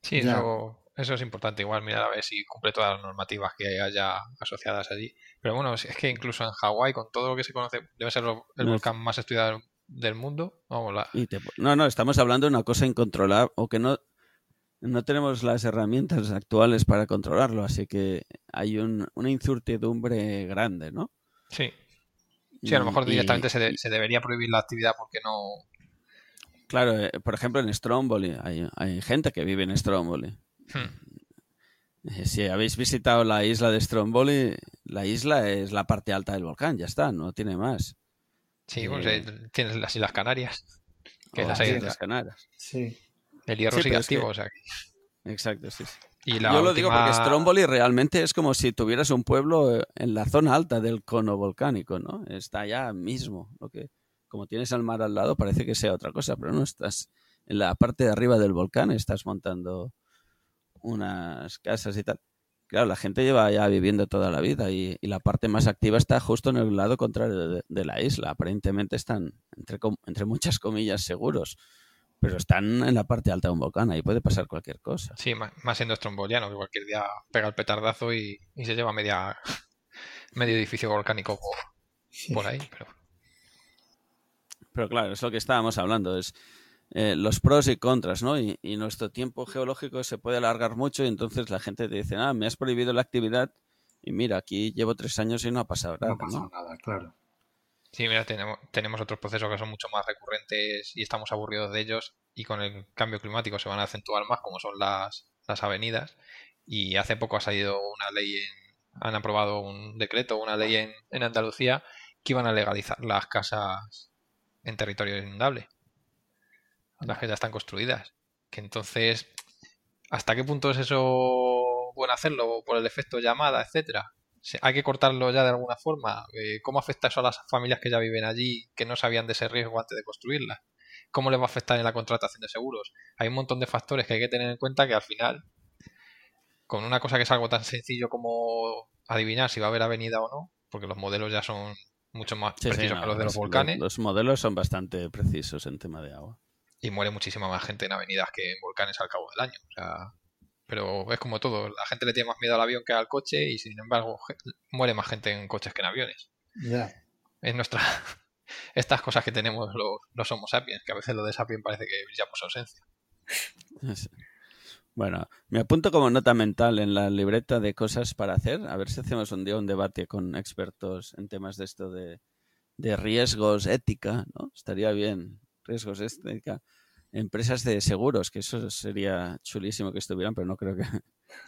Sí, eso, eso es importante. Igual mirar a ver si cumple todas las normativas que haya asociadas allí. Pero bueno, es que incluso en Hawái, con todo lo que se conoce, debe ser el volcán más estudiado del mundo. Vamos, la... te... No, no, estamos hablando de una cosa incontrolable o que no, no tenemos las herramientas actuales para controlarlo, así que hay un, una incertidumbre grande, ¿no? Sí. Sí, a lo mejor directamente y, se, de, se, debería prohibir la actividad porque no. Claro, eh, por ejemplo, en Stromboli hay, hay, gente que vive en Stromboli. Hmm. Eh, si habéis visitado la isla de Stromboli, la isla es la parte alta del volcán, ya está, no tiene más. Sí, pues, eh, tienes las Islas Canarias. Que oh, las Islas Canarias. Sí. El hierro sí, sigue activo, que... o sea que... Exacto, sí. sí. Y Yo lo digo porque Stromboli realmente es como si tuvieras un pueblo en la zona alta del cono volcánico, ¿no? Está allá mismo. Lo que, como tienes el mar al lado, parece que sea otra cosa, pero no estás en la parte de arriba del volcán, estás montando unas casas y tal. Claro, la gente lleva ya viviendo toda la vida y, y la parte más activa está justo en el lado contrario de, de la isla. Aparentemente están, entre, entre muchas comillas, seguros pero están en la parte alta de un volcán, ahí puede pasar cualquier cosa. Sí, más, más siendo estromboliano, que cualquier día pega el petardazo y, y se lleva media medio edificio volcánico por, sí. por ahí. Pero... pero claro, es lo que estábamos hablando, es eh, los pros y contras, ¿no? Y, y, nuestro tiempo geológico se puede alargar mucho y entonces la gente te dice, ah, me has prohibido la actividad y mira, aquí llevo tres años y no ha pasado nada. No ha pasado ¿no? nada, claro. Sí, mira, tenemos, tenemos otros procesos que son mucho más recurrentes y estamos aburridos de ellos y con el cambio climático se van a acentuar más, como son las, las avenidas. Y hace poco ha salido una ley, en, han aprobado un decreto, una ley en, en Andalucía que iban a legalizar las casas en territorio inundable, las que ya están construidas. Que entonces, ¿hasta qué punto es eso bueno hacerlo por el efecto llamada, etcétera? hay que cortarlo ya de alguna forma. Eh, ¿Cómo afecta eso a las familias que ya viven allí, que no sabían de ese riesgo antes de construirla? ¿Cómo les va a afectar en la contratación de seguros? Hay un montón de factores que hay que tener en cuenta que al final, con una cosa que es algo tan sencillo como adivinar si va a haber avenida o no, porque los modelos ya son mucho más sí, precisos sí, no, que los de los los, volcanes. Los modelos son bastante precisos en tema de agua. Y muere muchísima más gente en avenidas que en volcanes al cabo del año. O sea, pero es como todo, la gente le tiene más miedo al avión que al coche y sin embargo muere más gente en coches que en aviones. Yeah. Es nuestra... Estas cosas que tenemos los, los Homo sapiens, que a veces lo de sapien parece que brilla por su ausencia. Bueno, me apunto como nota mental en la libreta de cosas para hacer. A ver si hacemos un día un debate con expertos en temas de esto de, de riesgos, ética, ¿no? Estaría bien. Riesgos, ética empresas de seguros, que eso sería chulísimo que estuvieran, pero no creo que...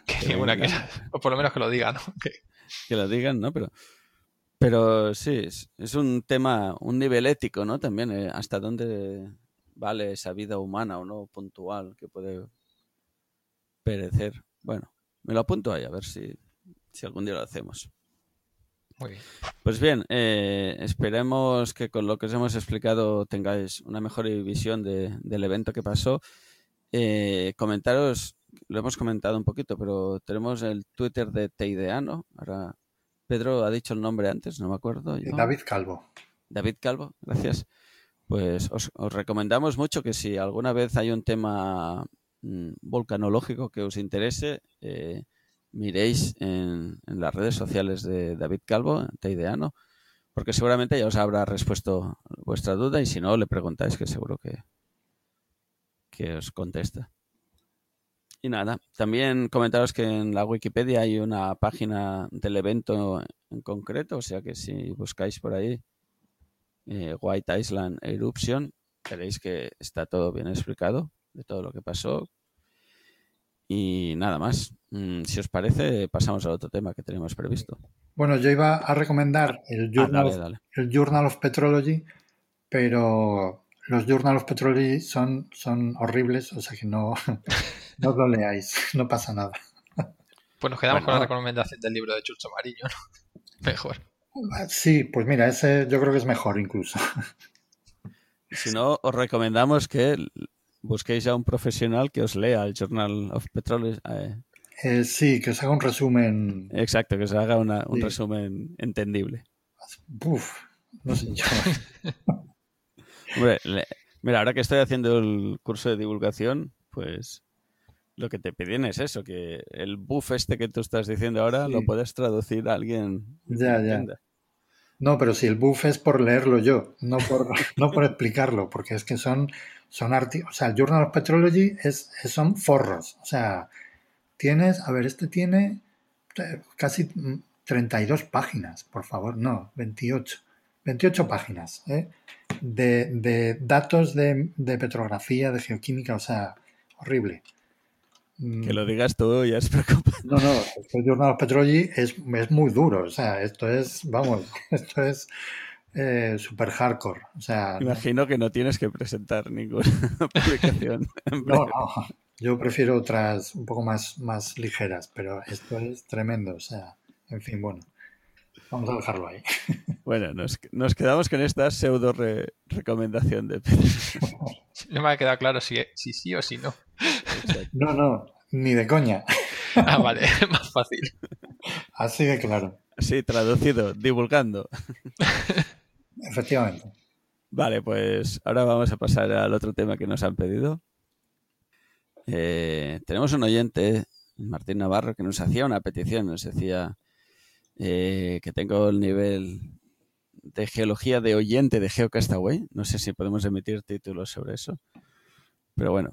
que una que, o por lo menos que lo digan, ¿no? Que, que lo digan, ¿no? Pero, pero sí, es, es, un tema, un nivel ético, ¿no? También, eh, hasta dónde vale esa vida humana o no puntual que puede perecer. Bueno, me lo apunto ahí, a ver si, si algún día lo hacemos. Muy bien. Pues bien, eh, esperemos que con lo que os hemos explicado tengáis una mejor visión de, del evento que pasó. Eh, comentaros, lo hemos comentado un poquito, pero tenemos el Twitter de Teideano. Ahora, Pedro ha dicho el nombre antes, no me acuerdo. Yo. David Calvo. David Calvo, gracias. Pues os, os, recomendamos mucho que si alguna vez hay un tema mmm, volcanológico que os interese, eh, miréis en, las redes sociales de David Calvo, Teideano, porque seguramente ya os habrá respuesto vuestra duda y si no, le preguntáis que seguro que, que os contesta. Y nada, también comentaros que en la Wikipedia hay una página del evento en concreto, o sea que si buscáis por ahí eh, White Island Eruption, veréis que está todo bien explicado de todo lo que pasó, y nada más. Mm, si os parece, pasamos al otro tema que tenemos previsto. Bueno, yo iba a recomendar el Journal, ah, dale, dale. el Journal of Petrology, pero los Journal of Petrology son, son horribles, o sea que no, no lo leáis, no pasa nada. Pues nos quedamos bueno, con la recomendación del libro de Chucho Mariño, ¿no? Mejor. Sí, pues mira, ese yo creo que es mejor incluso. Si no, os recomendamos que busquéis a un profesional que os lea el Journal of Petroleum. Eh, Eh, sí, que os haga un resumen. exacto, que os haga una- un Sí. resumen entendible. Uf, no sé yo. Hombre, le- mira, ahora que estoy haciendo el curso de divulgación, pues lo que te piden es eso, que el buff este que tú estás diciendo ahora Sí. lo puedes traducir a alguien. Ya, ya. entienda. No, pero si el buff es por leerlo yo, no por, no por explicarlo, porque es que son, son arti- o sea, el Journal of Petrology es- son forros. O sea, tienes, a ver, este tiene eh, casi mm, 32 páginas, por favor, no, 28. 28 páginas ¿eh? de, de datos de, de petrografía, de geoquímica, o sea, horrible. Mm, Que lo digas tú ya es preocupante. No, no, este Journal of Petrology es, es muy duro, o sea, esto es, vamos, esto es eh, super hardcore, o sea, no, Imagino que no tienes que presentar ninguna publicación. no, no, yo prefiero otras un poco más, más ligeras, pero esto es tremendo, o sea, en fin, bueno, vamos a dejarlo ahí. Bueno, nos, nos quedamos con esta pseudo re- recomendación de Pedro. No me ha quedado claro si, si sí o si no. Exacto. No, no, ni de coña, Ah, vale, más fácil. así de claro, Sí, traducido, divulgando. efectivamente. Vale, pues ahora vamos a pasar al otro tema que nos han pedido. Eh, tenemos un oyente, Martín Navarro, que nos hacía una petición, nos decía eh, que tengo el nivel de geología de oyente de GeoCastaway. No sé si podemos emitir títulos sobre eso, pero bueno.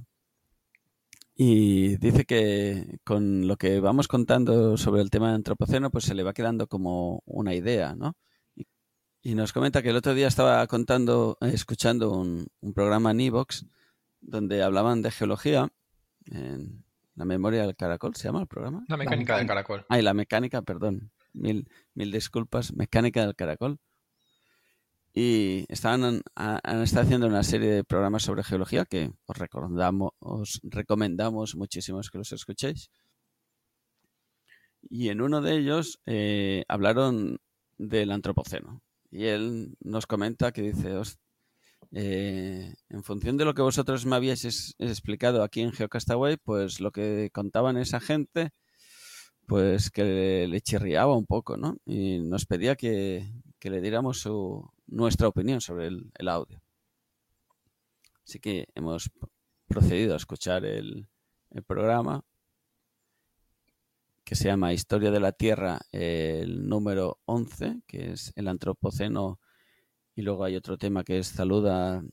Y dice que con lo que vamos contando sobre el tema de antropoceno, pues se le va quedando como una idea, ¿no? Y nos comenta que el otro día estaba contando, eh, escuchando un, un programa en Evox donde hablaban de geología en la memoria del caracol, ¿se llama el programa? La mecánica del caracol. Ay, la mecánica, perdón. Mil, mil disculpas. Mecánica del caracol. Y estaban, a- han estado haciendo una serie de programas sobre geología que os recomendamos, os recomendamos muchísimos que los escuchéis. Y en uno de ellos eh, hablaron del antropoceno. Y él nos comenta que dice, "Os- eh, en función de lo que vosotros me habíais explicado aquí en GeoCastaway, pues lo que contaban esa gente, pues que le, le chirriaba un poco, ¿no? Y nos pedía que, le diéramos nuestra opinión sobre el, el audio. Así que hemos procedido a escuchar el, el programa que se llama Historia de la Tierra, el número 11, que es el antropoceno, y luego hay otro tema que es Saluda,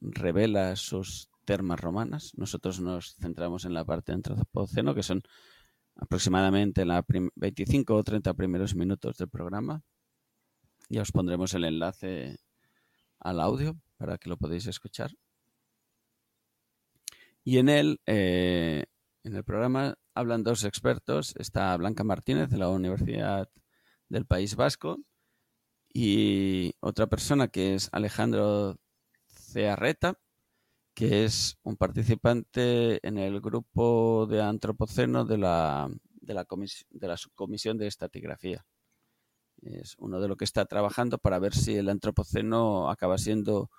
revela sus termas romanas. Nosotros nos centramos en la parte de antropoceno, que son aproximadamente la prim- 25 o 30 primeros minutos del programa. Ya os pondremos el enlace al audio para que lo podáis escuchar. Y en él, eh, en el programa, hablan dos expertos. Está Blanca Martínez de la Universidad del País Vasco y otra persona que es Alejandro Cearreta, que es un participante en el grupo de antropoceno de la, de la, de la subcomisión de estatigrafía. Es uno de lo que está trabajando para ver si el antropoceno acaba siendo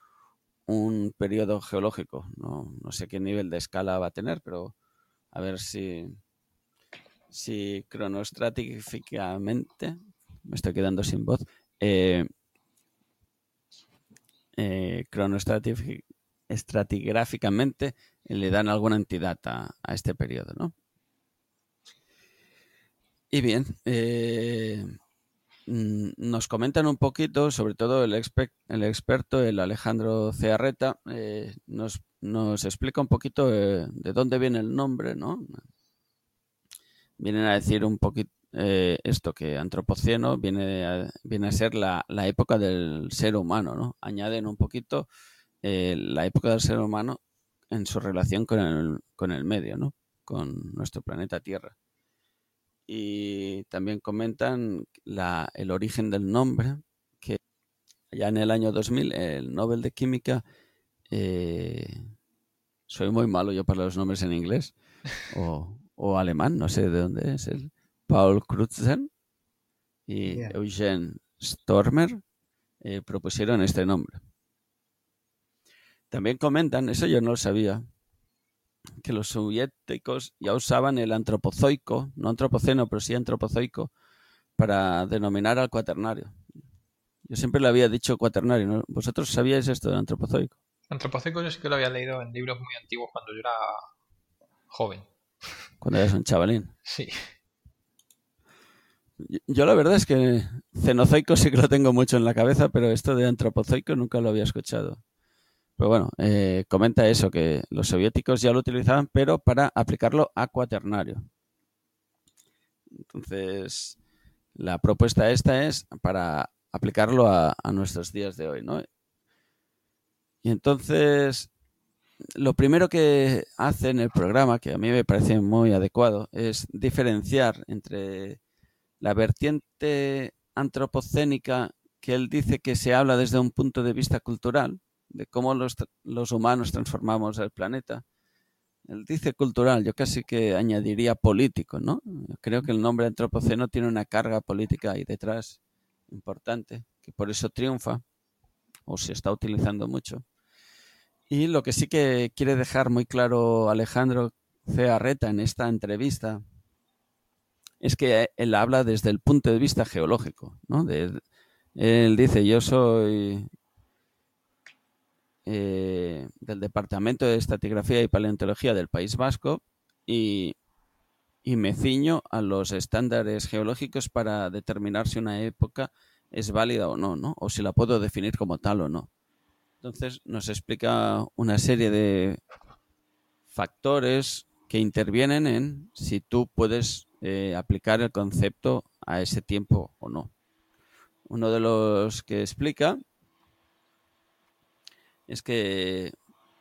un periodo geológico. No, sé qué nivel de escala va a tener, pero a ver si, si me estoy quedando sin voz, eh, eh, cronoestratifi- estratigráficamente le dan alguna entidad a, este periodo, ¿no? Y bien, eh, mm, nos comentan un poquito, sobre todo el, expe- el experto, el Alejandro Cearreta, eh, nos, explica un poquito eh, de dónde viene el nombre, ¿no? Vienen a decir un poquito eh, esto, que antropoceno viene a, viene a ser la, época del ser humano, ¿no? Añaden un poquito eh, la época del ser humano en su relación con el, con el medio, ¿no? Con nuestro planeta Tierra. Y también comentan el origen del nombre, que ya en el año 2000 el Nobel de Química, eh, soy muy malo yo para los nombres en inglés, o, o alemán, no sé de dónde es el Paul Crutzen, y Bien. Eugene Stormer eh, propusieron este nombre. También comentan, eso yo no lo sabía, que los soviéticos ya usaban el antropozoico, no antropoceno, pero sí antropozoico, para denominar al cuaternario. Yo siempre le había dicho cuaternario, ¿no? ¿Vosotros sabíais esto del antropozoico? Antropozoico yo sí que lo había leído en libros muy antiguos cuando yo era joven. Cuando eras un chavalín. Sí. Yo- la verdad es que cenozoico sí que lo tengo mucho en la cabeza, pero esto de antropozoico nunca lo había escuchado. Pero bueno, eh, comenta eso, que los soviéticos ya lo utilizaban, pero para aplicarlo a cuaternario. Entonces, la propuesta esta es para aplicarlo a, a nuestros días de hoy, ¿no? Y entonces, lo primero que hace en el programa, que a mí me parece muy adecuado, es diferenciar entre la vertiente antropocénica que él dice que se habla desde un punto de vista cultural, de cómo los, los humanos transformamos el planeta. Él dice cultural, yo casi que añadiría político, ¿no? Creo que el nombre antropoceno tiene una carga política ahí detrás importante, que por eso triunfa, o se está utilizando mucho. Y lo que sí que quiere dejar muy claro Alejandro C. Arreta en esta entrevista es que él habla desde el punto de vista geológico, ¿no? Él dice, yo soy eh, del Departamento de Estratigrafía y Paleontología del País Vasco y, y me ciño a los estándares geológicos para determinar si una época es válida o no, ¿no? O si la puedo definir como tal o no. Entonces nos explica una serie de factores que intervienen en si tú puedes eh, aplicar el concepto a ese tiempo o no. Uno de los que explica es que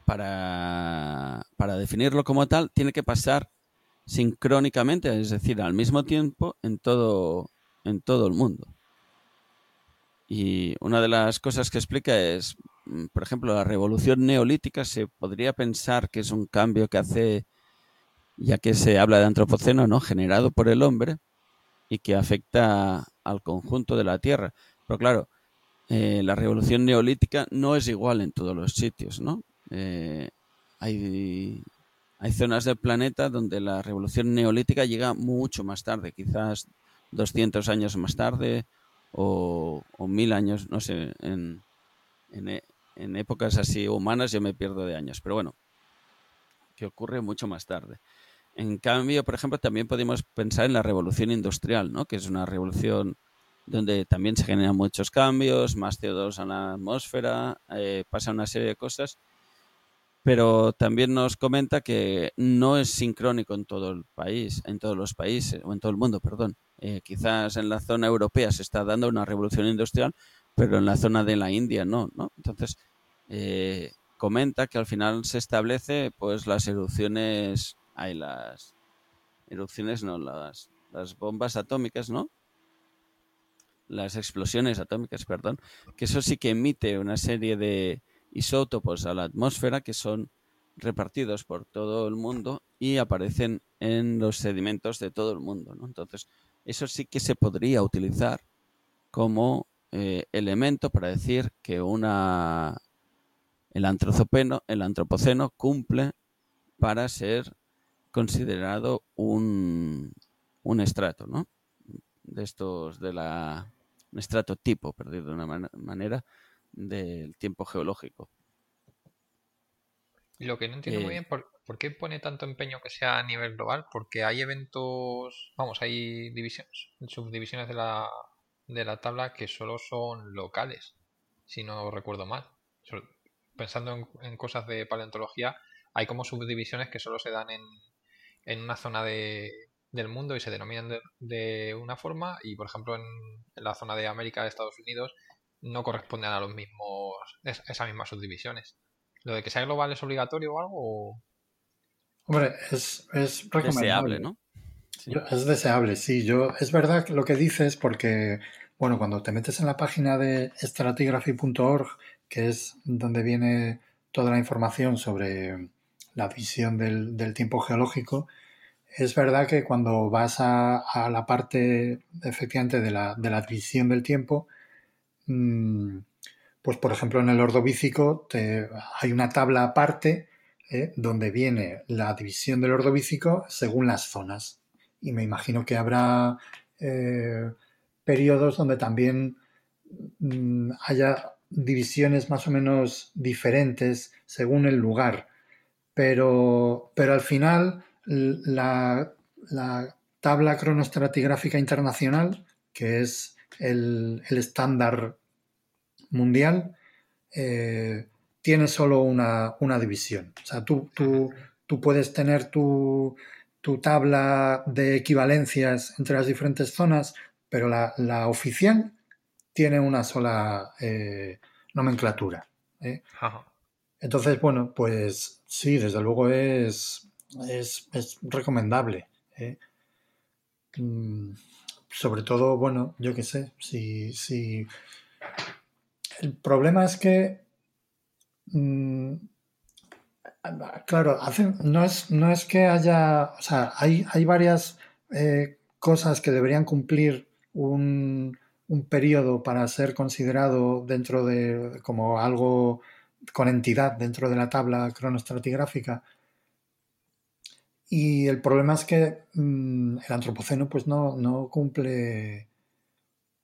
para, para definirlo como tal tiene que pasar sincrónicamente, es decir, al mismo tiempo en todo, en todo el mundo. Y una de las cosas que explica es, mm, por ejemplo, la revolución neolítica se podría pensar que es un cambio que hace, ya que se habla de antropoceno, ¿no? generado por el hombre y que afecta al conjunto de la Tierra. Pero claro, eh, la revolución neolítica no es igual en todos los sitios, ¿no? Eh, hay, hay zonas del planeta donde la revolución neolítica llega mucho más tarde, quizás 200 años más tarde o, mil años, no sé, en, en, e- en épocas así humanas yo me pierdo de años, pero bueno, que ocurre mucho más tarde. En cambio, por ejemplo, también podemos pensar en la revolución industrial, ¿no? que es una revolución donde también se generan muchos cambios, más CO2 en la atmósfera, eh, pasa una serie de cosas, pero también nos comenta que no es sincrónico en todo el país, en todos los países, o en todo el mundo, perdón. Eh, quizás en la zona europea se está dando una revolución industrial, pero en la zona de la India no, ¿no? Entonces, eh, comenta que al final se establece pues las erupciones, hay las erupciones, no, las, las bombas atómicas, ¿no? Las explosiones atómicas, perdón, que eso sí que emite una serie de isótopos a la atmósfera que son repartidos por todo el mundo y aparecen en los sedimentos de todo el mundo, ¿no? Entonces, eso sí que se podría utilizar como eh, elemento para decir que una el el antropoceno cumple para ser considerado un, un estrato, ¿no? De estos de la un estrato tipo, perdido de una man- manera, del tiempo geológico. Lo que no entiendo muy Eh, bien, ¿por, por qué pone tanto empeño que sea a nivel global? Porque hay eventos, vamos, hay divisiones, subdivisiones de la, de la tabla que solo son locales, si no recuerdo mal. Pensando en, en cosas de paleontología, hay como subdivisiones que solo se dan en, en una zona de, del mundo y se denominan de, de una forma y, por ejemplo, en, en la zona de América, de Estados Unidos, no corresponden a los mismos, es- esas mismas subdivisiones. ¿Lo de que sea global es obligatorio o algo? o- Hombre, es, es recomendable. deseable, ¿no? Sí. Yo- es deseable, sí. Yo, es verdad lo que dices porque, bueno, cuando te metes en la página de stratigraphy.org, que es donde viene toda la información sobre la visión del, tiempo geológico, es verdad que cuando vas a, la parte efectivamente de la, de la, división del tiempo, mm, pues por ejemplo en el ordovícico hay una tabla aparte ¿eh? donde viene la división del ordovícico según las zonas. Y me imagino que habrá eh, periodos donde también mm, haya divisiones más o menos diferentes según el lugar. Pero, pero al final la, tabla cronoestratigráfica internacional, que es el, estándar mundial, eh, tiene solo una, división. O sea, tú, tú, tú puedes tener tu, tabla de equivalencias entre las diferentes zonas, pero la, oficial tiene una sola eh, nomenclatura. ¿eh? Entonces, bueno, pues sí, desde luego es, es, recomendable. ¿eh? Mm, sobre todo, bueno, yo qué sé, si, si... El problema es que, mm, claro, no, es, no es que haya, o sea, hay, hay varias eh, cosas que deberían cumplir un, un periodo para ser considerado dentro de como algo con entidad dentro de la tabla cronoestratigráfica. Y el problema es que mm, el antropoceno pues no, no, cumple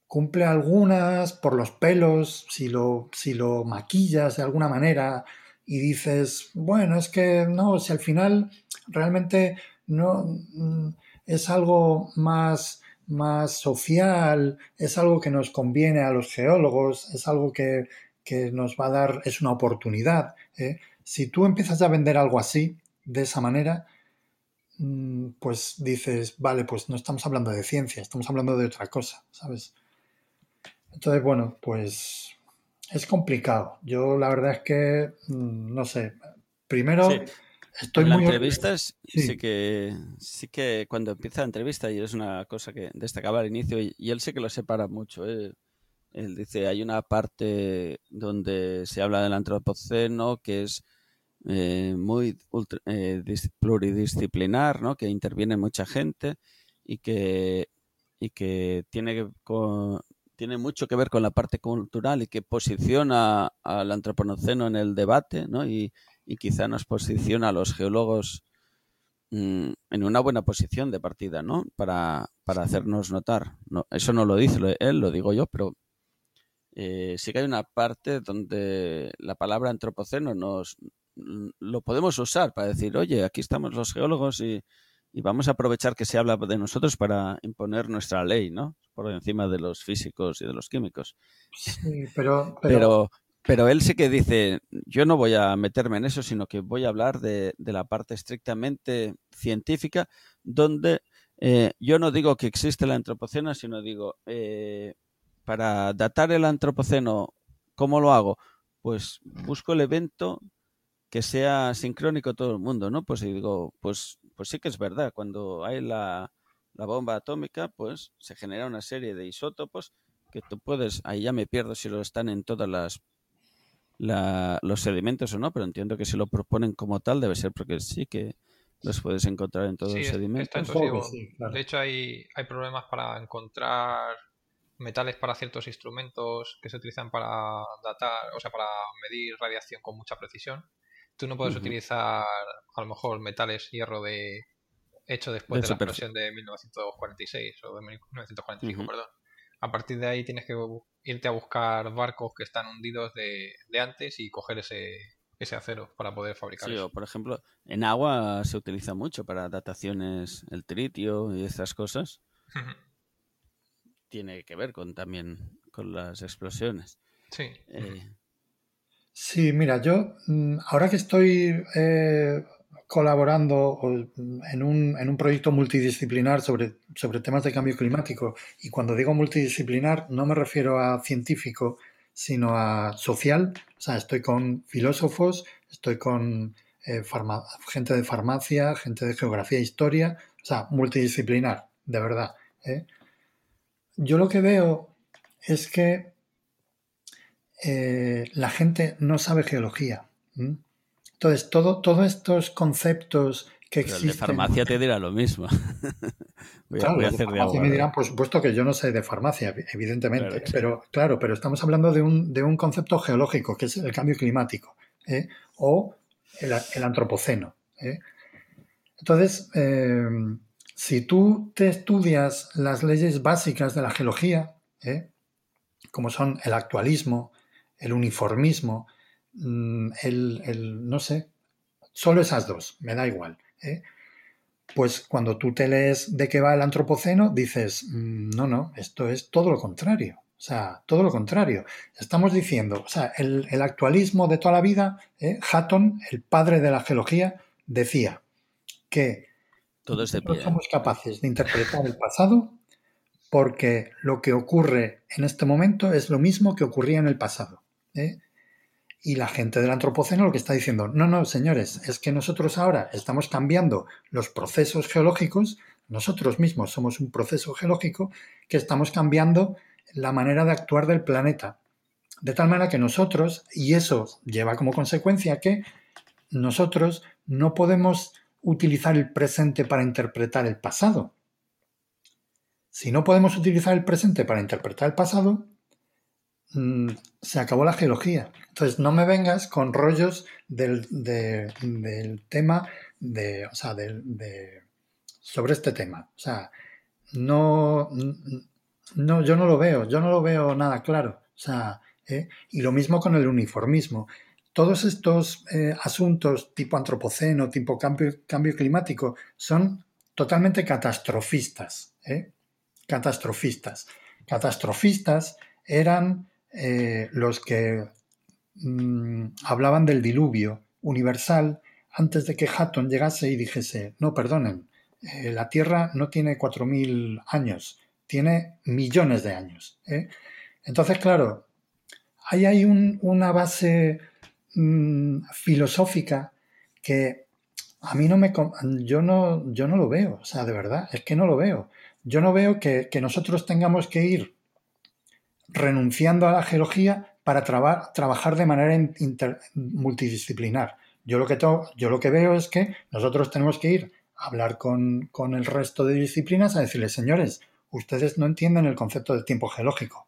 cumple algunas por los pelos, si lo, si lo maquillas de alguna manera y dices, bueno, es que no, si al final realmente no mm, es algo más, más social, es algo que nos conviene a los geólogos, es algo que, nos va a dar, es una oportunidad. ¿eh? Si tú empiezas a vender algo así, de esa manera, Mm, pues dices, vale, pues no estamos hablando de ciencia, estamos hablando de otra cosa, ¿sabes? Entonces, bueno, pues es complicado. Yo la verdad es que, mm, no sé, primero... Estoy en muy... entrevistas sí. que sí que cuando empieza la entrevista y es una cosa que destacaba al inicio y, él sí que lo separa mucho. ¿eh? Él dice hay una parte donde se habla del antropoceno que es eh, muy eh, pluridisciplinar, ¿no? que interviene mucha gente y que, y que tiene, tiene mucho que ver con la parte cultural y que posiciona al antropoceno en el debate ¿no? y, y quizá nos posiciona a los geólogos mm, en una buena posición de partida, ¿no? Para, para hacernos notar. No, eso no lo dice él, lo digo yo, pero eh, sí que hay una parte donde la palabra antropoceno nos, lo podemos usar para decir, oye, aquí estamos los geólogos y, vamos a aprovechar que se habla de nosotros para imponer nuestra ley, ¿no? Por encima de los físicos y de los químicos. Sí, pero, pero... pero, él sí que dice, yo no voy a meterme en eso, sino que voy a hablar de, la parte estrictamente científica, donde eh, yo no digo que existe el antropoceno, sino digo, eh, para datar el antropoceno, ¿cómo lo hago? Pues busco el evento que sea sincrónico todo el mundo, ¿no? Pues digo, pues, pues sí que es verdad, cuando hay la, bomba atómica, pues se genera una serie de isótopos que tú puedes, ahí ya me pierdo si lo están en todas las los sedimentos o no, pero entiendo que si lo proponen como tal debe ser porque sí que los puedes encontrar en todos los sedimentos. De hecho hay, hay problemas para encontrar metales para ciertos instrumentos que se utilizan para datar, o sea, para medir radiación con mucha precisión. Tú no puedes utilizar a lo mejor metales hierro de hecho después de, la explosión de 1946 o de 1945, perdón. A partir de ahí tienes que irte a buscar barcos que están hundidos de, antes y coger ese, ese acero para poder fabricar sí, por ejemplo, en agua se utiliza mucho para dataciones el tritio y estas cosas. Tiene que ver con también con las explosiones. Sí. Eh, Sí, mira, yo mm, ahora que estoy eh, colaborando en un, en un, proyecto multidisciplinar sobre, sobre temas de cambio climático, y cuando digo multidisciplinar no me refiero a científico, sino a social, o sea, estoy con filósofos, estoy con eh, gente de farmacia, gente de geografía e historia, o sea, multidisciplinar, de verdad. ¿eh? Yo lo que veo es que eh, la gente no sabe geología. Entonces, todo, todos estos conceptos que Pero el existen. de farmacia te dirá lo mismo. voy a, Claro, voy a hacer de farmacia me dirán, por supuesto que yo no sé de farmacia, evidentemente, Claro, sí. pero claro, pero estamos hablando de un, de un concepto geológico, que es el cambio climático, ¿eh? o el, el antropoceno. ¿eh? Entonces, si tú te estudias las leyes básicas de la geología, ¿eh? como son el actualismo, el uniformismo, mm, el, el- no sé, solo esas dos, me da igual. ¿eh? Pues cuando tú te lees de qué va el antropoceno, dices, "Mm, no, no, esto es todo lo contrario. O sea, todo lo contrario. Estamos diciendo, o sea, el, el actualismo de toda la vida, ¿eh? Hatton, el padre de la geología, decía que Todo es de no pie. somos capaces de interpretar el pasado porque lo que ocurre en este momento es lo mismo que ocurría en el pasado. ¿eh? Y la gente del antropoceno lo que está diciendo, no, no, señores, es que nosotros ahora estamos cambiando los procesos geológicos, nosotros mismos somos un proceso geológico que estamos cambiando la manera de actuar del planeta. De tal manera que nosotros, y eso lleva como consecuencia que nosotros no podemos utilizar el presente para interpretar el pasado. Si no podemos utilizar el presente para interpretar el pasado, mm, se acabó la geología. Entonces no me vengas con rollos del, de- del tema de, o sea, del- de- sobre este tema. O sea, no, no, yo no lo veo, yo no lo veo nada claro. O sea, ¿eh? y lo mismo con el uniformismo. Todos estos eh, asuntos tipo antropoceno, tipo cambio, climático, son totalmente catastrofistas. ¿eh? Catastrofistas. Catastrofistas eran eh, los que mm, hablaban del diluvio universal antes de que Hatton llegase y dijese, no, perdonen, la Tierra no tiene 4.000 años, tiene millones de años. Entonces, claro, ahí hay un- una base mm, filosófica que a mí no me... Yo no, yo no lo veo, o sea, de verdad, es que no lo veo. Yo no veo que, que nosotros tengamos que ir renunciando a la geología para traba- trabajar de manera in- inter- multidisciplinar. Yo lo, que to- yo lo que veo es que nosotros tenemos que ir a hablar con, con el resto de disciplinas a decirles, señores, ustedes no entienden el concepto de tiempo geológico.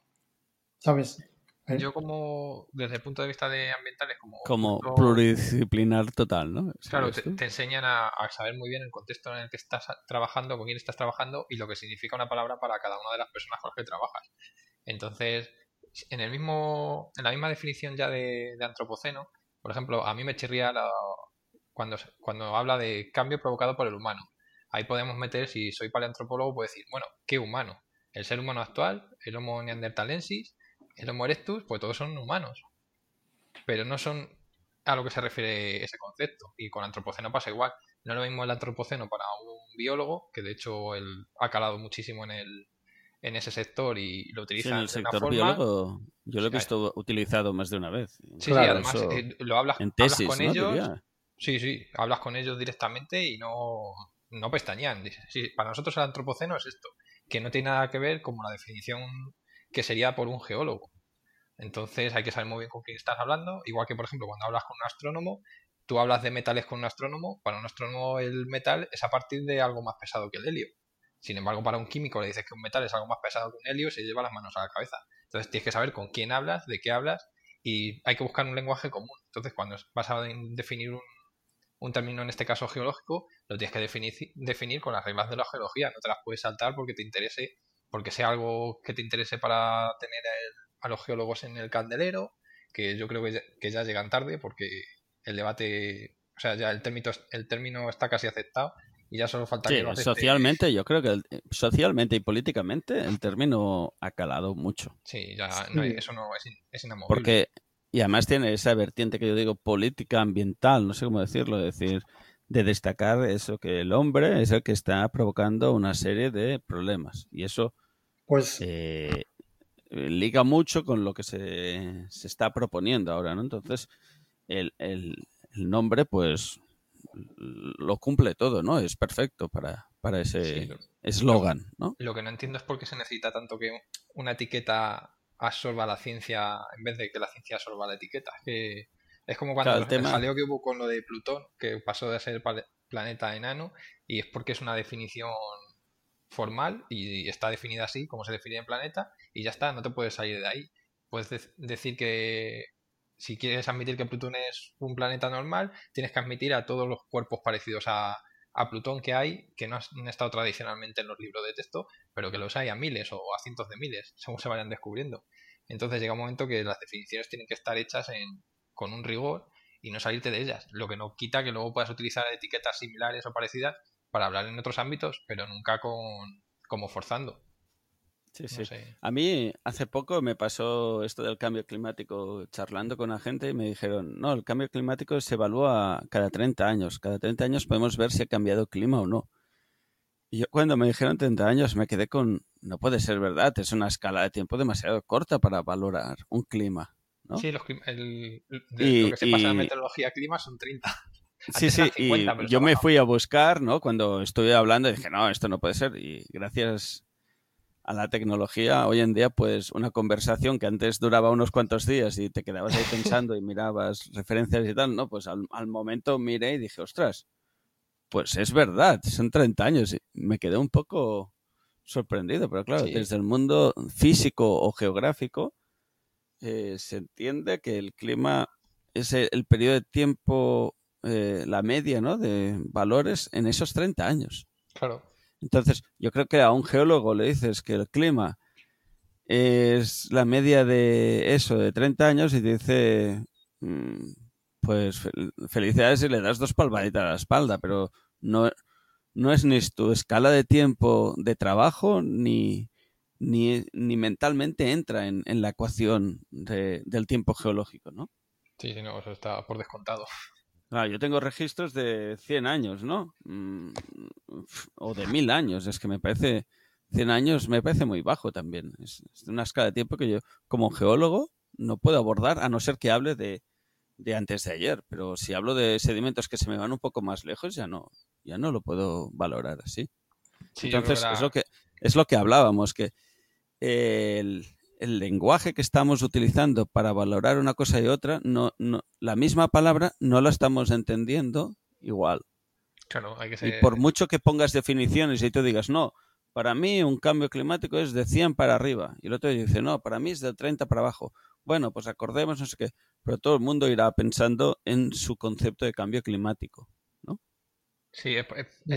¿Sabes? ¿Eh? Yo como, desde el punto de vista de ambientales, como... Como punto- pluridisciplinar total, ¿no? Claro, ¿Sabes te, enseñan a, a saber muy bien el contexto en el que estás trabajando, con quién estás trabajando y lo que significa una palabra para cada una de las personas con las que trabajas. Entonces, en el mismo, en la misma definición ya de, de antropoceno, por ejemplo, a mí me chirría la- cuando, se- cuando habla de cambio provocado por el humano. Ahí podemos meter, si soy paleantropólogo, puedo decir, bueno, ¿qué humano? El ser humano actual, el Homo neanderthalensis, el Homo erectus, pues todos son humanos. Pero no son a lo que se refiere ese concepto. Y con antropoceno pasa igual. No es lo mismo el antropoceno para un biólogo, que de hecho él ha calado muchísimo en el en ese sector y lo Sí, utiliza en el de una sector forma. biólogo yo lo he Sí, visto utilizado más de una vez. Sí, sí, además eso eh, lo hablas, en hablas tesis, con ¿no? ellos. Diría. Sí, sí, hablas con ellos directamente y no, no pestañean. Sí, para nosotros el antropoceno es esto, que no tiene nada que ver con la definición que sería por un geólogo. Entonces hay que saber muy bien con quién estás hablando. Igual que, por ejemplo, cuando hablas con un astrónomo, tú hablas de metales con un astrónomo. Para un astrónomo el metal es a partir de algo más pesado que el helio. Sin embargo, para un químico le dices que un metal es algo más pesado que un helio, se lleva las manos a la cabeza. Entonces tienes que saber con quién hablas, de qué hablas y hay que buscar un lenguaje común. Entonces, cuando vas a de- definir un, un término, en este caso geológico, lo tienes que definir, definir con las reglas de la geología. No te las puedes saltar porque te interese, porque sea algo que te interese para tener el- a los geólogos en el candelero, que yo creo que ya, que ya llegan tarde porque el debate, o sea, ya el término, el término está casi aceptado y ya solo falta Sí, que lo socialmente, yo creo que el- socialmente y políticamente el término ha calado mucho. Sí, ya no eso no es inamovible. Porque, y además tiene esa vertiente que yo digo política ambiental, no sé cómo decirlo, es decir, de destacar eso, que el hombre es el que está provocando una serie de problemas. Y eso Pues eh, liga mucho con lo que se, se está proponiendo ahora, ¿no? Entonces, el, el- el nombre, pues, lo cumple todo, ¿no? Es perfecto para, para ese lo- eslogan, ¿no? Lo que no entiendo es por qué se necesita tanto que una etiqueta absorba la ciencia en vez de que la ciencia absorba la etiqueta. Es, que es como cuando Claro, el el, tema- jaleo que hubo con lo de Plutón, que pasó de ser planeta enano y es porque es una definición formal y está definida así, como se define en planeta, y ya está, no te puedes salir de ahí. Puedes decir que si quieres admitir que Plutón es un planeta normal, tienes que admitir a todos los cuerpos parecidos a, a Plutón que hay, que no han estado tradicionalmente en los libros de texto, pero que los hay a miles o a cientos de miles, según se vayan descubriendo. Entonces llega un momento que las definiciones tienen que estar hechas en, con un rigor y no salirte de ellas, lo que no quita que luego puedas utilizar etiquetas similares o parecidas para hablar en otros ámbitos, pero nunca con como forzando. Sí, sí. A mí hace poco me pasó esto del cambio climático charlando con la gente y me dijeron, no, el cambio climático se evalúa cada 30 años. Cada 30 años podemos ver si ha cambiado el clima o no. Y yo cuando me dijeron 30 años me quedé con, no puede ser verdad, es una escala de tiempo demasiado corta para valorar un clima. ¿no? Sí, los, el, lo que se pasa en meteorología clima son 30. Sí, sí, y yo me fui a buscar, ¿no? Cuando estuve hablando dije, no, esto no puede ser. Y gracias a la tecnología, hoy en día, pues una conversación que antes duraba unos cuantos días y te quedabas ahí pensando y mirabas referencias y tal, ¿no? Pues al, momento miré y dije, ostras, pues es verdad, son 30 años. Y me quedé un poco sorprendido, pero claro, desde el mundo físico o geográfico eh, se entiende que el clima es el, periodo de tiempo, eh, la media, ¿no? De valores en esos 30 años. Claro. Entonces, yo creo que a un geólogo le dices que el clima es la media de eso, de 30 años, y te dice, mm, pues felicidades y le das dos palmaditas a la espalda, pero no, no es ni tu escala de tiempo de trabajo, ni, ni, mentalmente entra en, la ecuación del tiempo geológico, ¿no? Sí, no, eso está por descontado. Claro, yo tengo registros de 100 años, ¿no? Mm, o de 1000 años. Es que me parece, 100 años me parece muy bajo también. Es, una escala de tiempo que yo, como geólogo, no puedo abordar a no ser que hable de, antes de ayer. Pero si hablo de sedimentos que se me van un poco más lejos, ya no, ya no lo puedo valorar así. Entonces, es, lo que, es lo que hablábamos, que el, el lenguaje que estamos utilizando para valorar una cosa y otra, no, no, la misma palabra no la estamos entendiendo igual. Claro, hay que Y por mucho que pongas definiciones y tú digas, no, para mí un cambio climático es de 100 para arriba. Y el otro dice, no, para mí es de 30 para abajo. Bueno, pues acordemos, no sé qué. Pero todo el mundo irá pensando en su concepto de cambio climático. Sí, es,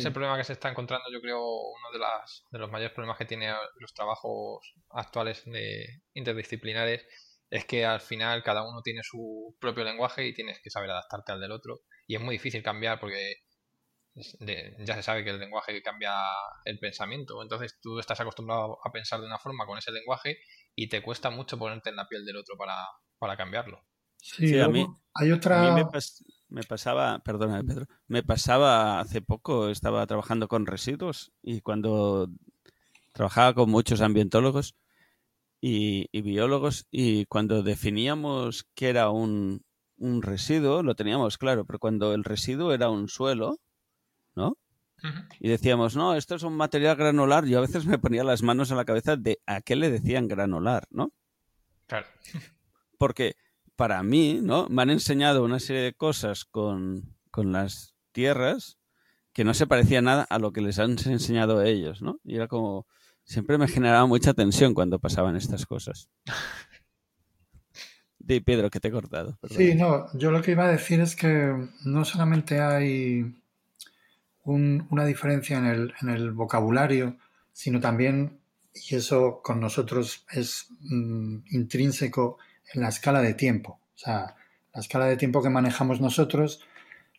el problema que se está encontrando, yo creo, uno de, las, de los mayores problemas que tienen los trabajos actuales de interdisciplinares es que al final cada uno tiene su propio lenguaje y tienes que saber adaptarte al del otro. Y es muy difícil cambiar porque ya se sabe que el lenguaje cambia el pensamiento. Entonces tú estás acostumbrado a pensar de una forma con ese lenguaje y te cuesta mucho ponerte en la piel del otro para, para cambiarlo. Sí, a mí, hay otra me pasaba, perdona Pedro, me pasaba hace poco, estaba trabajando con residuos y cuando trabajaba con muchos ambientólogos y, biólogos y cuando definíamos que era un, un, residuo, lo teníamos claro, pero cuando el residuo era un suelo, ¿no? Y decíamos, no, esto es un material granular, yo a veces me ponía las manos en la cabeza de a qué le decían granular, ¿no? Claro. Porque para mí, ¿no? Me han enseñado una serie de cosas con, las tierras que no se parecía nada a lo que les han enseñado a ellos, ¿no? Y era como, siempre me generaba mucha tensión cuando pasaban estas cosas. Di, Pedro, que te he cortado. Sí, no, yo lo que iba a decir es que no solamente hay una diferencia en el, en el, vocabulario, sino también, y eso con nosotros es mm, intrínseco, en la escala de tiempo. O sea, la escala de tiempo que manejamos nosotros,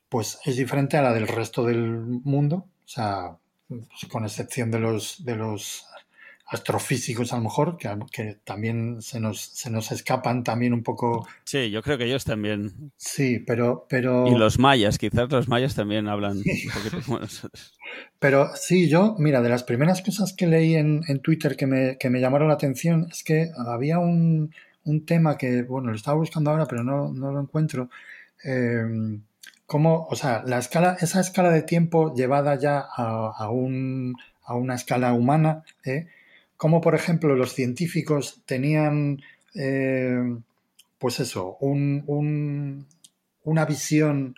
pues es diferente a la del resto del mundo. O sea, pues, con excepción de los, de los astrofísicos a lo mejor, que, que, también se nos, se nos escapan también un poco. Sí, yo creo que ellos también. Sí, pero... pero... Y los mayas, quizás los mayas también hablan un poquito como nosotros. Pero sí, yo, mira, de las primeras cosas que leí en, en Twitter que me, que me llamaron la atención es que había un, un tema que, bueno, lo estaba buscando ahora, pero no, lo encuentro. Eh, cómo, o sea, la escala, esa escala de tiempo llevada ya a, a una escala humana, ¿eh? como por ejemplo los científicos tenían, eh, pues eso, un, una visión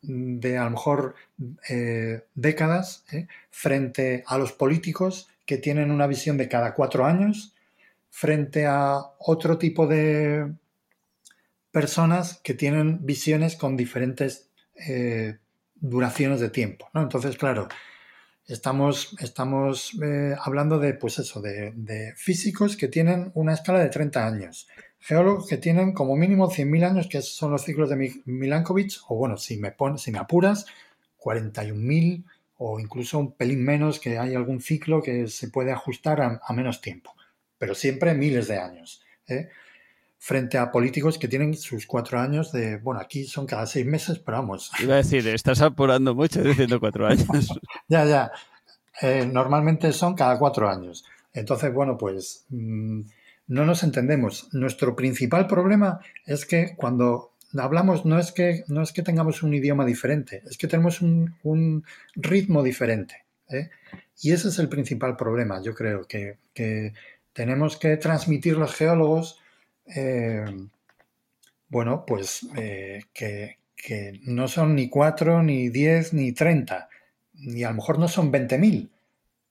de a lo mejor eh, décadas ¿eh? frente a los políticos que tienen una visión de cada cuatro años, frente a otro tipo de personas que tienen visiones con diferentes eh, duraciones de tiempo. ¿no? Entonces, claro, estamos, estamos hablando de, pues eso, de, de, físicos que tienen una escala de 30 años, geólogos que tienen como mínimo 100.000 años, que son los ciclos de Milankovitch, o bueno, si me, pon, si me apuras, 41.000 o incluso un pelín menos, que hay algún ciclo que se puede ajustar a, menos tiempo, pero siempre miles de años. ¿eh? Frente a políticos que tienen sus cuatro años de, bueno, aquí son cada seis meses, pero vamos. Iba a decir, estás apurando mucho diciendo cuatro años. ya, ya. Eh, normalmente son cada cuatro años. Entonces, bueno, pues... Mmm, no nos entendemos. Nuestro principal problema es que cuando hablamos no es que, no es que tengamos un idioma diferente, es que tenemos un, ritmo diferente. ¿eh? Y ese es el principal problema, yo creo, que, tenemos que transmitir los geólogos, eh, bueno, pues eh, que, no son ni cuatro, ni diez, ni treinta, ni a lo mejor no son veinte mil,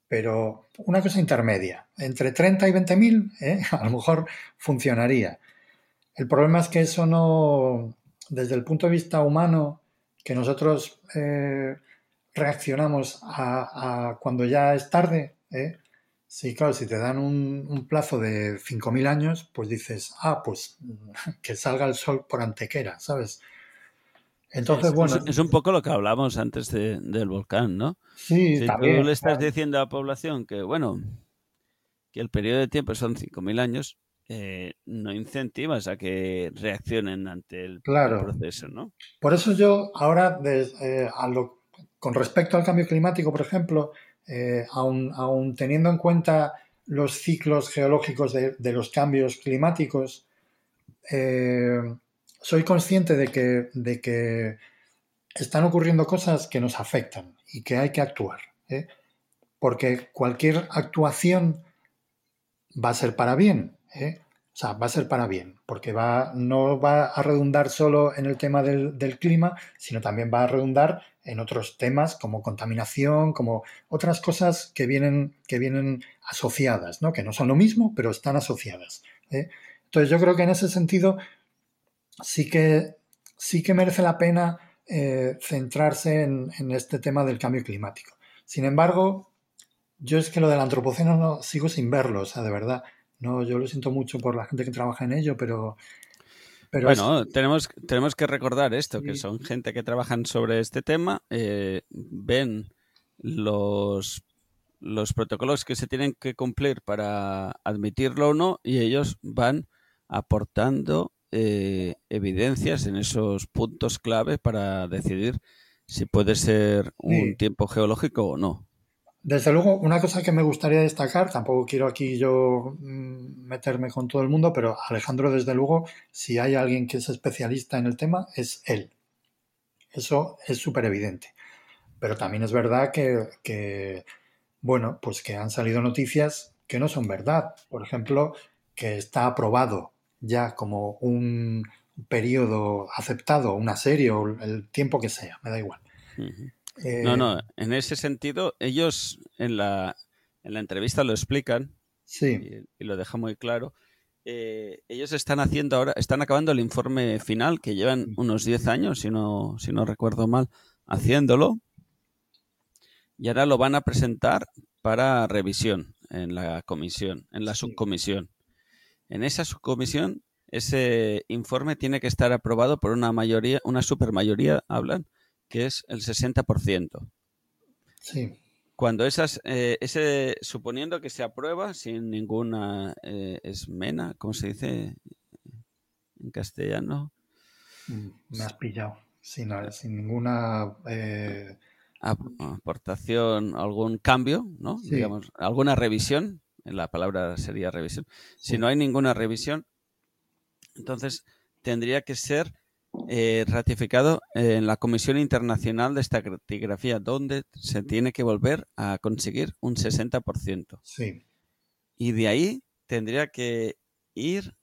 pero una cosa intermedia, entre 30 y 20 mil, ¿eh? a lo mejor funcionaría. El problema es que eso no, desde el punto de vista humano, que nosotros eh, reaccionamos a, cuando ya es tarde, ¿eh? Sí, claro, si te dan un, un plazo de 5.000 años, pues dices, ah, pues que salga el sol por antequera, ¿sabes? Entonces, es, bueno. Es, un poco lo que hablamos antes de, del volcán, ¿no? Sí, si también, tú le estás diciendo a la población que, bueno, que el periodo de tiempo son 5.000 años, eh, no incentivas a que reaccionen ante el, claro. el proceso, ¿no? Por eso yo ahora, de, eh, a lo, con respecto al cambio climático, por ejemplo, eh, aun, teniendo en cuenta los ciclos geológicos de, de los cambios climáticos, eh, soy consciente de que, de que están ocurriendo cosas que nos afectan y que hay que actuar. ¿eh? Porque cualquier actuación va a ser para bien. ¿eh? O sea, va a ser para bien, porque va, no va a redundar solo en el tema del, del, clima, sino también va a redundar en otros temas como contaminación, como otras cosas que vienen, que vienen asociadas, ¿no? que no son lo mismo, pero están asociadas. ¿eh? Entonces yo creo que en ese sentido sí que, sí que merece la pena eh, centrarse en, en, este tema del cambio climático. Sin embargo, yo es que lo del antropoceno no, sigo sin verlo, o sea, de verdad. No, yo lo siento mucho por la gente que trabaja en ello, pero... pero bueno, es... tenemos, tenemos que recordar esto, sí. que son gente que trabajan sobre este tema, eh, ven los, los protocolos que se tienen que cumplir para admitirlo o no y ellos van aportando eh, evidencias en esos puntos clave para decidir si puede ser un sí. tiempo geológico o no. Desde luego, una cosa que me gustaría destacar, tampoco quiero aquí yo mm, meterme con todo el mundo, pero Alejandro, desde luego, si hay alguien que es especialista en el tema, es él. Eso es súper evidente. Pero también es verdad que, bueno, pues que han salido noticias que no son verdad. Por ejemplo, que está aprobado ya como un periodo aceptado, una serie o el tiempo que sea, me da igual. Eh, no, no, en ese sentido, ellos en la, en la entrevista lo explican sí. y, y, lo deja muy claro. Eh, ellos están haciendo ahora, están acabando el informe final que llevan unos 10 años, si no, si no recuerdo mal, haciéndolo. Y ahora lo van a presentar para revisión en la comisión, en la subcomisión. En esa subcomisión, ese informe tiene que estar aprobado por una mayoría, una supermayoría, hablan, que es el 60%. Sí. Cuando esas, eh, ese, suponiendo que se aprueba sin ninguna eh, esmena, ¿cómo se dice en castellano? Mm, Me has pillado. Sin, sin ninguna eh... aportación, algún cambio, ¿no? Sí. Digamos, alguna revisión, la palabra sería revisión. Si no hay ninguna revisión, entonces tendría que ser eh, ratificado en la Comisión Internacional de Estratigrafía, donde se tiene que volver a conseguir un 60%. Sí. Y de ahí tendría que ir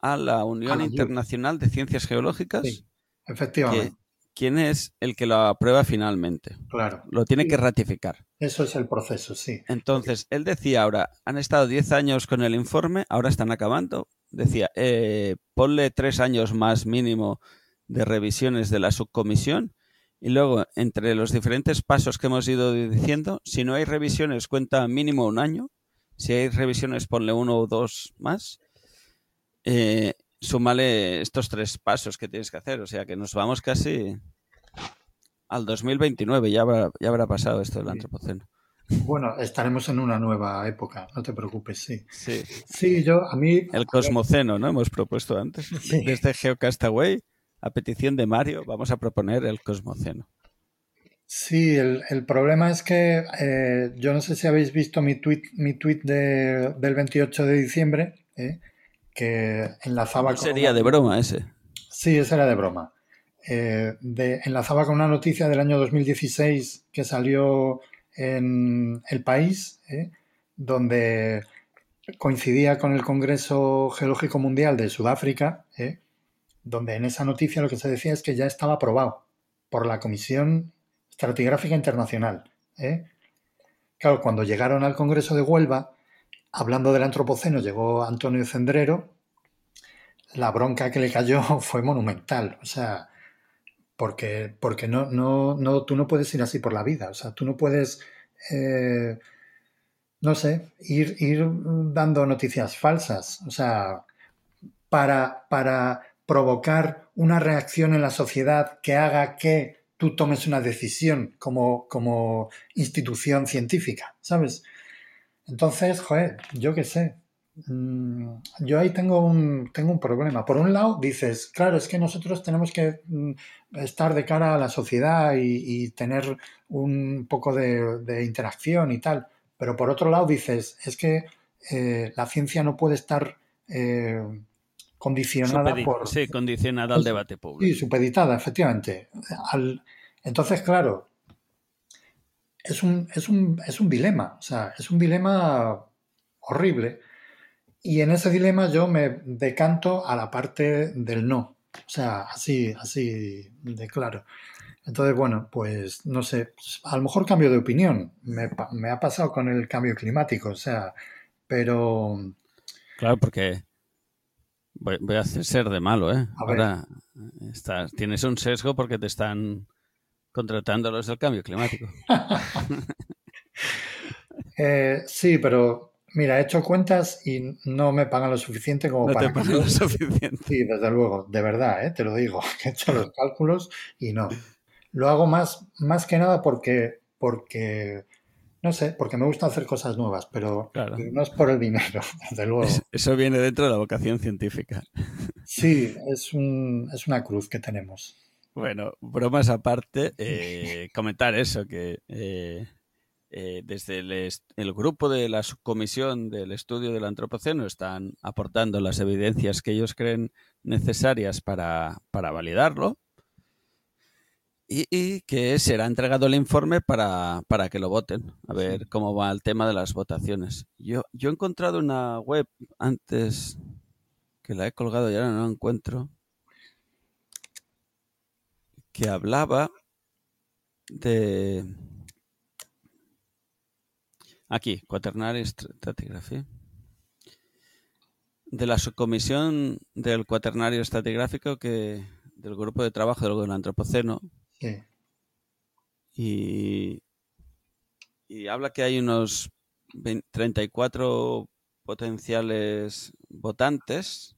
a la Unión Ah, Internacional de Ciencias Geológicas, Sí, efectivamente. quién es el que lo aprueba finalmente. Claro. Lo tiene que ratificar. Eso es el proceso, sí. Entonces, él decía ahora, han estado 10 años con el informe, ahora están acabando. Decía, eh, ponle tres años más mínimo de revisiones de la subcomisión y luego, entre los diferentes pasos que hemos ido diciendo, si no hay revisiones, cuenta mínimo un año. Si hay revisiones, ponle uno o dos más. Eh, súmale estos tres pasos que tienes que hacer. O sea que nos vamos casi al 2029. Ya habrá, ya habrá pasado esto del antropoceno. Bueno, estaremos en una nueva época, no te preocupes, sí. Sí. Sí, yo, a mí... El cosmoceno, ¿no? Hemos propuesto antes. Sí. Desde Geocastaway, a petición de Mario, vamos a proponer el cosmoceno. Sí, el, el problema es que eh, yo no sé si habéis visto mi tweet, mi tweet de- del 28 de diciembre, ¿eh? que enlazaba con sería de broma ese. Sí, esa era de broma. Eh, de- enlazaba con una noticia del año 2016 que salió en El País, ¿eh? donde coincidía con el Congreso Geológico Mundial de Sudáfrica, ¿eh? donde en esa noticia lo que se decía es que ya estaba aprobado por la Comisión Estratigráfica Internacional. ¿eh? Claro, cuando llegaron al Congreso de Huelva, hablando del Antropoceno, llegó Antonio Cendrero, la bronca que le cayó fue monumental. O sea, porque, porque no, no, no, tú no puedes ir así por la vida. O sea, tú no puedes, eh, no sé, ir, ir dando noticias falsas. O sea, para, para provocar una reacción en la sociedad que haga que tú tomes una decisión como, como institución científica, ¿sabes? Entonces, joder, yo qué sé. Mm, Yo ahí tengo un, tengo un problema. Por un lado, dices, claro, es que nosotros tenemos que mm, estar de cara a la sociedad y, y tener un poco de, de interacción y tal. Pero por otro lado, dices, es que eh, la ciencia no puede estar eh, condicionada por, Sí, condicionada al debate Sí, público. supeditada, efectivamente. Al- entonces, claro, es un, es, un, es un dilema, o sea, es un dilema horrible. Y en ese dilema yo me decanto a la parte del no. O sea, así, así de claro. Entonces, bueno, pues no sé, a lo mejor cambio de opinión. Me, ha pasado con el cambio climático, o sea, pero Claro, porque voy, voy a hacer ser de malo, ¿eh? A ver. Ahora estás, tienes un sesgo porque te están contratando los del cambio climático. eh, sí, pero mira, he hecho cuentas y no me pagan lo suficiente como No para te pagan lo suficiente. Sí, desde luego, de verdad, ¿eh? te lo digo, he hecho los cálculos y no. Lo hago más, más que nada porque, porque, no sé, porque me gusta hacer cosas nuevas, pero Claro. no es por el dinero, desde luego. Eso viene dentro de la vocación científica. Sí, es, un, es una cruz que tenemos. Bueno, bromas aparte, eh, comentar eso, que eh, eh, desde el, grupo de la subcomisión del estudio del antropoceno están aportando las evidencias que ellos creen necesarias para, para validarlo y, y que será entregado el informe para, para que lo voten, a ver cómo va el tema de las votaciones. Yo, yo he encontrado una web antes que la he colgado y ahora no la encuentro que hablaba de aquí, Quaternary Stratigraphy de la subcomisión del cuaternario estratigráfico que del grupo de trabajo del antropoceno Sí, y, y habla que hay unos 20 34 potenciales votantes.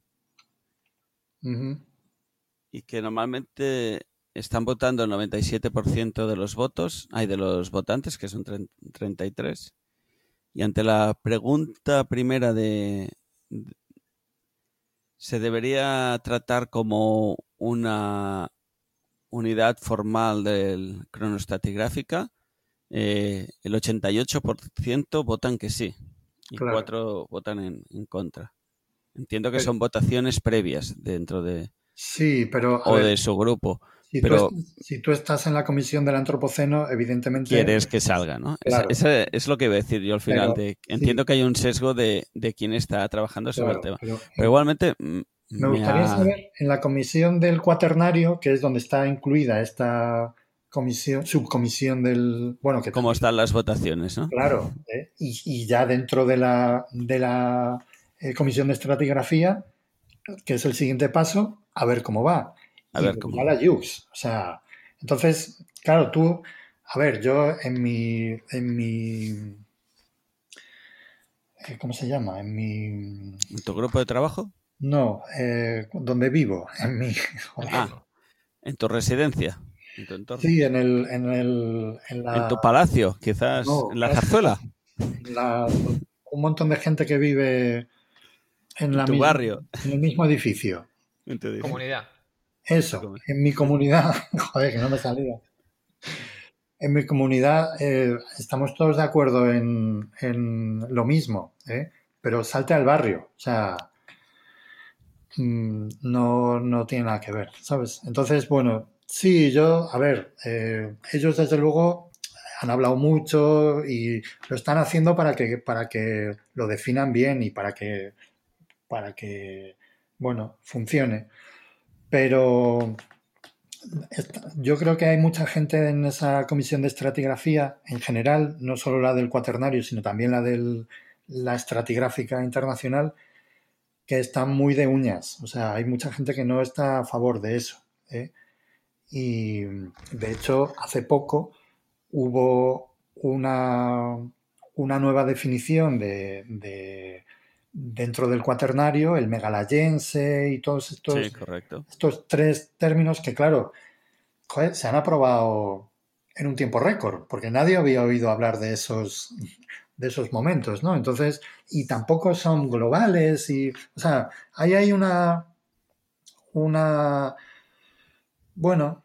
Y que normalmente están votando el 97% de los votos, hay de los votantes, que son tren- 33. Y ante la pregunta primera de, ¿se debería tratar como una unidad formal del cronoestratigráfica? Eh, el 88% votan que sí y Claro. 4 votan en, en contra. Entiendo que Pero- son votaciones previas dentro de, Sí, pero o ver, de su grupo. Si, pero- tú, si tú estás en la comisión del antropoceno, evidentemente... Quieres que salga, ¿no? Claro. es lo que iba a decir yo al final. Pero, de- entiendo sí. que hay un sesgo de, de quién está trabajando sobre Claro, el tema. pero- Pero igualmente, Me gustaría saber, en la comisión del cuaternario, que es donde está incluida esta comisión, subcomisión del. Bueno, que ¿Cómo están las votaciones, no? Claro, ¿eh? y, ya dentro de la, de la eh, comisión de estratigrafía, que es el siguiente paso, a ver cómo va. A ver cómo la Jux. O sea, entonces, claro, tú. A ver, yo en mi. En mi eh, ¿Cómo se llama? En mi. ¿En tu grupo de trabajo? No, eh, donde vivo, en mi... Ah, en tu residencia. En tu entorno. Sí, en el... En, el, en, tu palacio, quizás. en la zarzuela. un montón de gente que vive en, la tu barrio. En el mismo edificio. Comunidad. Eso, en mi comunidad. Joder, que no me salía. En mi comunidad eh, estamos todos de acuerdo en, en lo mismo, ¿eh? pero salte al barrio. O sea, Mm, no, no tiene nada que ver, ¿sabes? Entonces, bueno, sí, yo, a ver, eh, ellos desde luego han hablado mucho y lo están haciendo para que, para que lo definan bien y para que, para que, bueno, funcione. Pero yo creo que hay mucha gente en esa comisión de estratigrafía, en general, no solo la del cuaternario, sino también la de la estratigráfica internacional, que están muy de uñas. O sea, hay mucha gente que no está a favor de eso. ¿eh? Y de hecho, hace poco hubo una nueva definición de, dentro del cuaternario, el megalayense y todos estos, estos tres términos que, claro, se han aprobado en un tiempo récord, porque nadie había oído hablar de esos, de esos momentos, ¿no? Entonces, y tampoco son globales y, o sea, ahí hay una, una, bueno,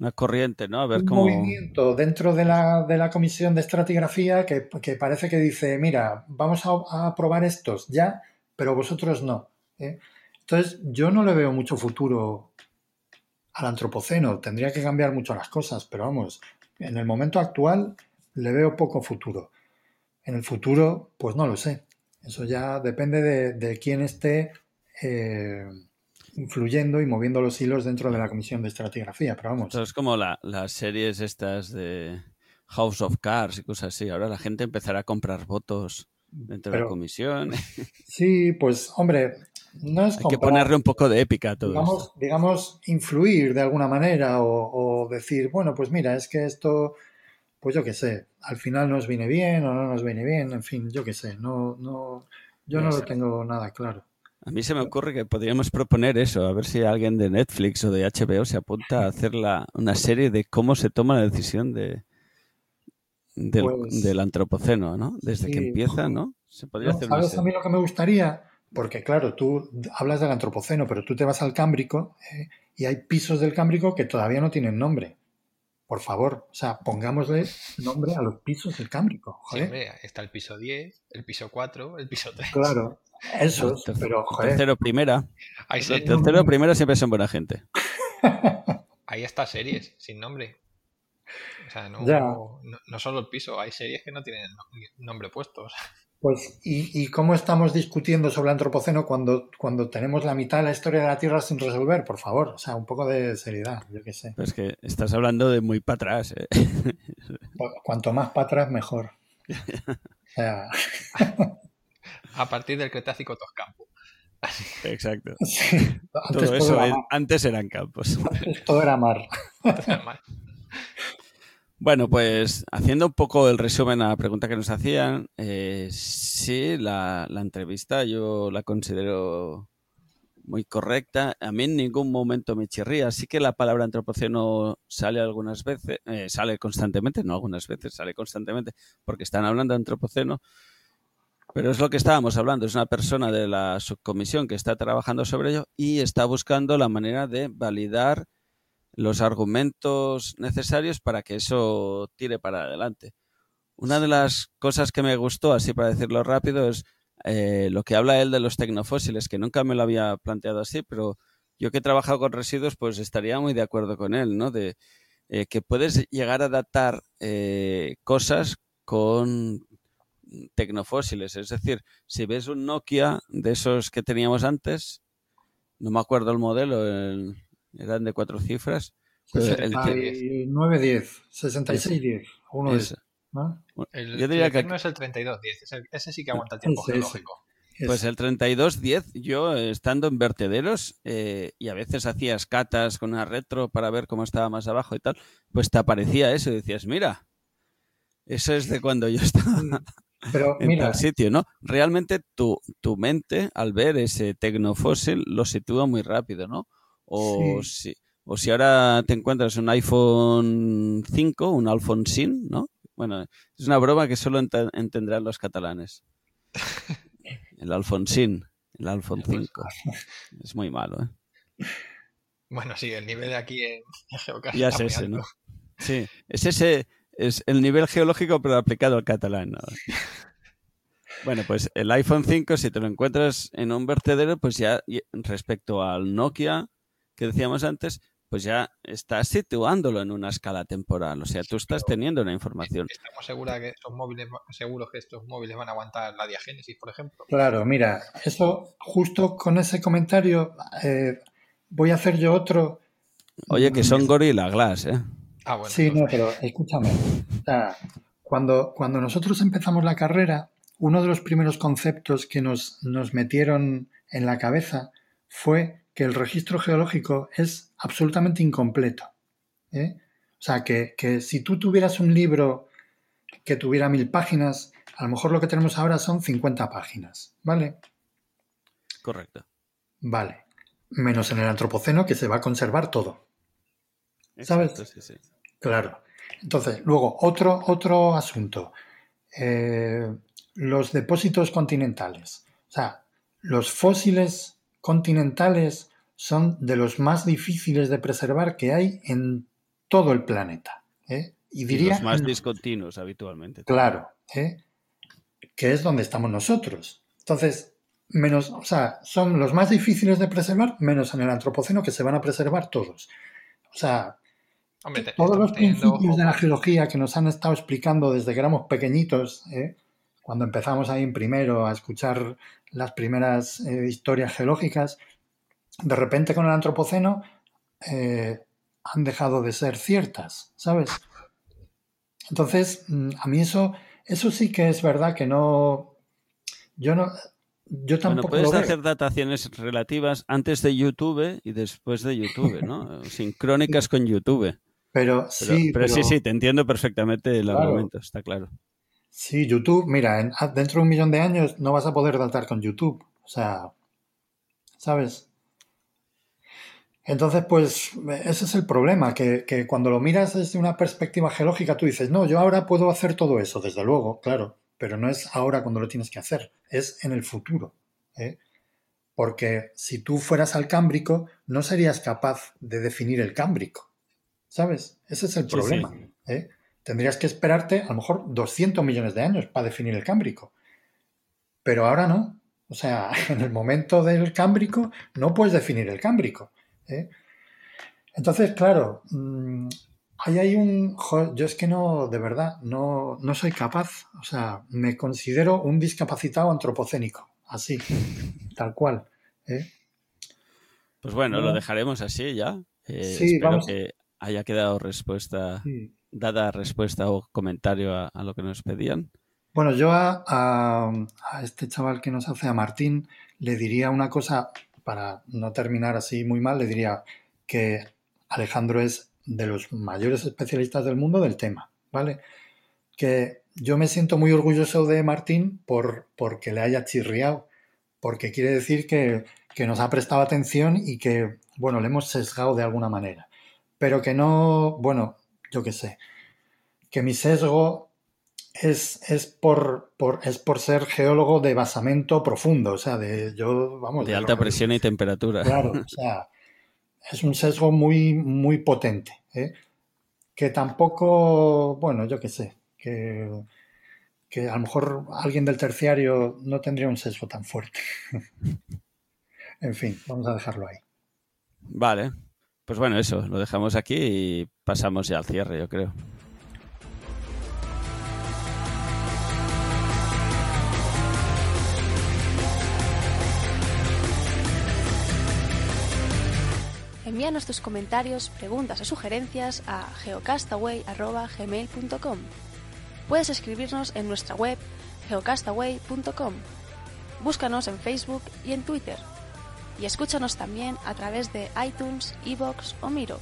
una corriente, ¿no? A ver un cómo... movimiento dentro de la, de la comisión de estratigrafía que, parece que dice, mira, vamos a, a, probar estos ya, pero vosotros no. ¿eh? Entonces, yo no le veo mucho futuro al antropoceno. Tendría que cambiar mucho las cosas, pero vamos, en el momento actual le veo poco futuro. En el futuro, pues no lo sé. Eso ya depende de, quién esté eh, influyendo y moviendo los hilos dentro de la comisión de estratigrafía. Pero vamos. es como las series estas de House of Cards y cosas así. Ahora la gente empezará a comprar votos dentro de la comisión. Sí, pues hombre, no es Hay que ponerle un poco de épica a todo digamos, digamos, influir de alguna manera o, decir, bueno, pues mira, es que esto pues yo qué sé, al final nos viene bien o no nos viene bien, en fin, yo qué sé, no, no, yo no lo tengo nada claro. A mí se me ocurre que podríamos proponer eso, a ver si alguien de Netflix o de HBO se apunta a hacer la, una serie de cómo se toma la decisión de del, pues antropoceno, ¿no? Desde que empieza, ¿no? Se podría hacer ¿Sabes a mí lo que me gustaría? Porque claro, tú hablas del antropoceno, pero tú te vas al Cámbrico eh, y hay pisos del Cámbrico que todavía no tienen nombre por favor, o sea, pongámosle nombre a los pisos del Cámbrico. Joder. está el piso 10, el piso 4, el piso 3. Claro, eso, pero joder. Tercero, primera. tercero, primera siempre son buena gente. Ahí está series sin nombre. O sea, no, no, solo el piso, hay series que no tienen nombre puesto. Pues, ¿y, cómo estamos discutiendo sobre el antropoceno cuando, cuando tenemos la mitad de la historia de la Tierra sin resolver? Por favor, o sea, un poco de seriedad, yo qué sé. Pues que estás hablando de muy para atrás. ¿eh? Cuanto más para atrás, mejor. O sea... A partir del Cretácico Toscampo. Exacto. Antes todo eso antes eran campos. todo era mar. Bueno, pues haciendo un poco el resumen a la pregunta que nos hacían, eh, sí, la, entrevista yo la considero muy correcta. A mí en ningún momento me chirría. Sí que la palabra antropoceno sale algunas veces, eh, sale constantemente, no algunas veces, sale constantemente, porque están hablando de antropoceno. Pero es lo que estábamos hablando, es una persona de la subcomisión que está trabajando sobre ello y está buscando la manera de validar los argumentos necesarios para que eso tire para adelante. Una de las cosas que me gustó, así para decirlo rápido, es eh, lo que habla él de los tecnofósiles, que nunca me lo había planteado así, pero yo que he trabajado con residuos, pues estaría muy de acuerdo con él, ¿no? De eh, que puedes llegar a datar eh, cosas con tecnofósiles. Es decir, si ves un Nokia de esos que teníamos antes, no me acuerdo el modelo, el- eran de cuatro cifras. pero el que- 6910, 6610, uno de es- esos, ¿no? El Yo diría que- teléfono es el 3210. Ese, ese sí que aguanta el tiempo Ese, ese. geológico. Pues el 3210, yo estando en vertederos eh, y a veces hacías catas con una retro para ver cómo estaba más abajo y tal, pues te aparecía eso y decías, mira, eso es de cuando yo estaba Pero en mira, tal sitio, ¿no? Realmente tu, tu mente, al ver ese tecnofósil, lo sitúa muy rápido, ¿no? O, si, o si ahora te encuentras un iPhone 5, un Alfonsín, ¿no? Bueno, es una broma que solo ent- entenderán los catalanes. El Alfonsín, el iPhone 5. Es muy malo, ¿eh? Bueno, sí, el nivel de aquí en, en Geocast Ya es ese, ¿no? Sí, es ese, es el nivel geológico pero aplicado al catalán. ¿no? Bueno, pues el iPhone 5, si te lo encuentras en un vertedero, pues ya respecto al Nokia que decíamos antes, pues ya estás situándolo en una escala temporal. O sea, tú estás teniendo una información. Estamos segura que estos móviles, seguros que estos móviles van a aguantar la diagénesis, por ejemplo. claro, mira, eso justo con ese comentario eh, voy a hacer yo otro. Oye, que son Gorilla Glass, ¿eh? Ah, bueno. Sí, no, pero escúchame. O sea, cuando, cuando nosotros empezamos la carrera, uno de los primeros conceptos que nos, nos metieron en la cabeza fue que el registro geológico es absolutamente incompleto. ¿eh? O sea, que, que si tú tuvieras un libro que tuviera mil páginas, a lo mejor lo que tenemos ahora son 50 páginas, ¿vale? Correcto. Vale. Menos en el antropoceno que se va a conservar todo. ¿Sabes? Exacto, sí, sí. Claro. Entonces, luego, otro, otro asunto. Eh, los depósitos continentales. O sea, los fósiles continentales son de los más difíciles de preservar que hay en todo el planeta. ¿eh? Y Y diría, los más discontinuos habitualmente. claro, ¿eh? que es donde estamos nosotros. Entonces, menos, o sea, son los más difíciles de preservar, menos en el antropoceno, que se van a preservar todos. O sea, Hombre, te- todos los teniendo principios de la geología que nos han estado explicando desde que éramos pequeñitos, ¿eh? cuando empezamos ahí en primero a escuchar las primeras eh, historias geológicas, de repente con el antropoceno eh, han dejado de ser ciertas, ¿sabes? Entonces, mm, a mí eso, eso sí que es verdad que no, yo no, yo Bueno, tampoco puedes lo veo. hacer dataciones relativas antes de YouTube y después de YouTube, ¿no? Sincrónicas con YouTube. Pero, Pero, sí, pero sí, pero- sí, te entiendo perfectamente el Claro. argumento, está claro. Sí, YouTube, mira, en- ah, dentro de un millón de años no vas a poder datar con YouTube. O sea, ¿sabes? Entonces, pues ese es el problema, que, que cuando lo miras desde una perspectiva geológica, tú dices, no, yo ahora puedo hacer todo eso, desde luego, claro, pero no es ahora cuando lo tienes que hacer, es en el futuro. ¿eh? Porque si tú fueras al Cámbrico, no serías capaz de definir el Cámbrico, ¿sabes? Ese es el Sí, problema. ¿eh? Tendrías que esperarte a lo mejor 200 millones de años para definir el Cámbrico. Pero ahora no. O sea, en el momento del Cámbrico no puedes definir el Cámbrico. ¿eh? Entonces, claro, mm, ahí hay un... yo es que no, de verdad, no, no soy capaz. O sea, me considero un discapacitado antropocénico. Así, tal cual. ¿eh? Pues bueno, lo dejaremos así ya. Eh, Sí, vamos. que haya quedado respuesta, Sí. dada respuesta o comentario a, a lo que nos pedían. Bueno, yo a, a- a este chaval que nos hace, a Martín, le diría una cosa, para no terminar así muy mal, le diría que Alejandro es de los mayores especialistas del mundo del tema, ¿vale? Que yo me siento muy orgulloso de Martín por, porque le haya chirriado, porque quiere decir que, que nos ha prestado atención y que, bueno, le hemos sesgado de alguna manera. Pero que no, bueno, yo qué sé, que mi sesgo es, es, por, por, es por ser geólogo de basamento profundo, o sea, de yo, vamos, De alta que- presión y temperatura. Claro, o sea, es un sesgo muy, muy potente, ¿eh? que tampoco, bueno, yo qué sé, que, que a lo mejor alguien del terciario no tendría un sesgo tan fuerte. en fin, vamos a dejarlo ahí. Vale. Pues bueno, eso, lo dejamos aquí y pasamos ya al cierre, yo creo. Envíanos tus comentarios, preguntas o sugerencias a geocastaway.gmail.com. Puedes escribirnos en nuestra web geocastaway.com. Búscanos en Facebook y en Twitter. Y escúchanos también a través de iTunes, Evox o Miro.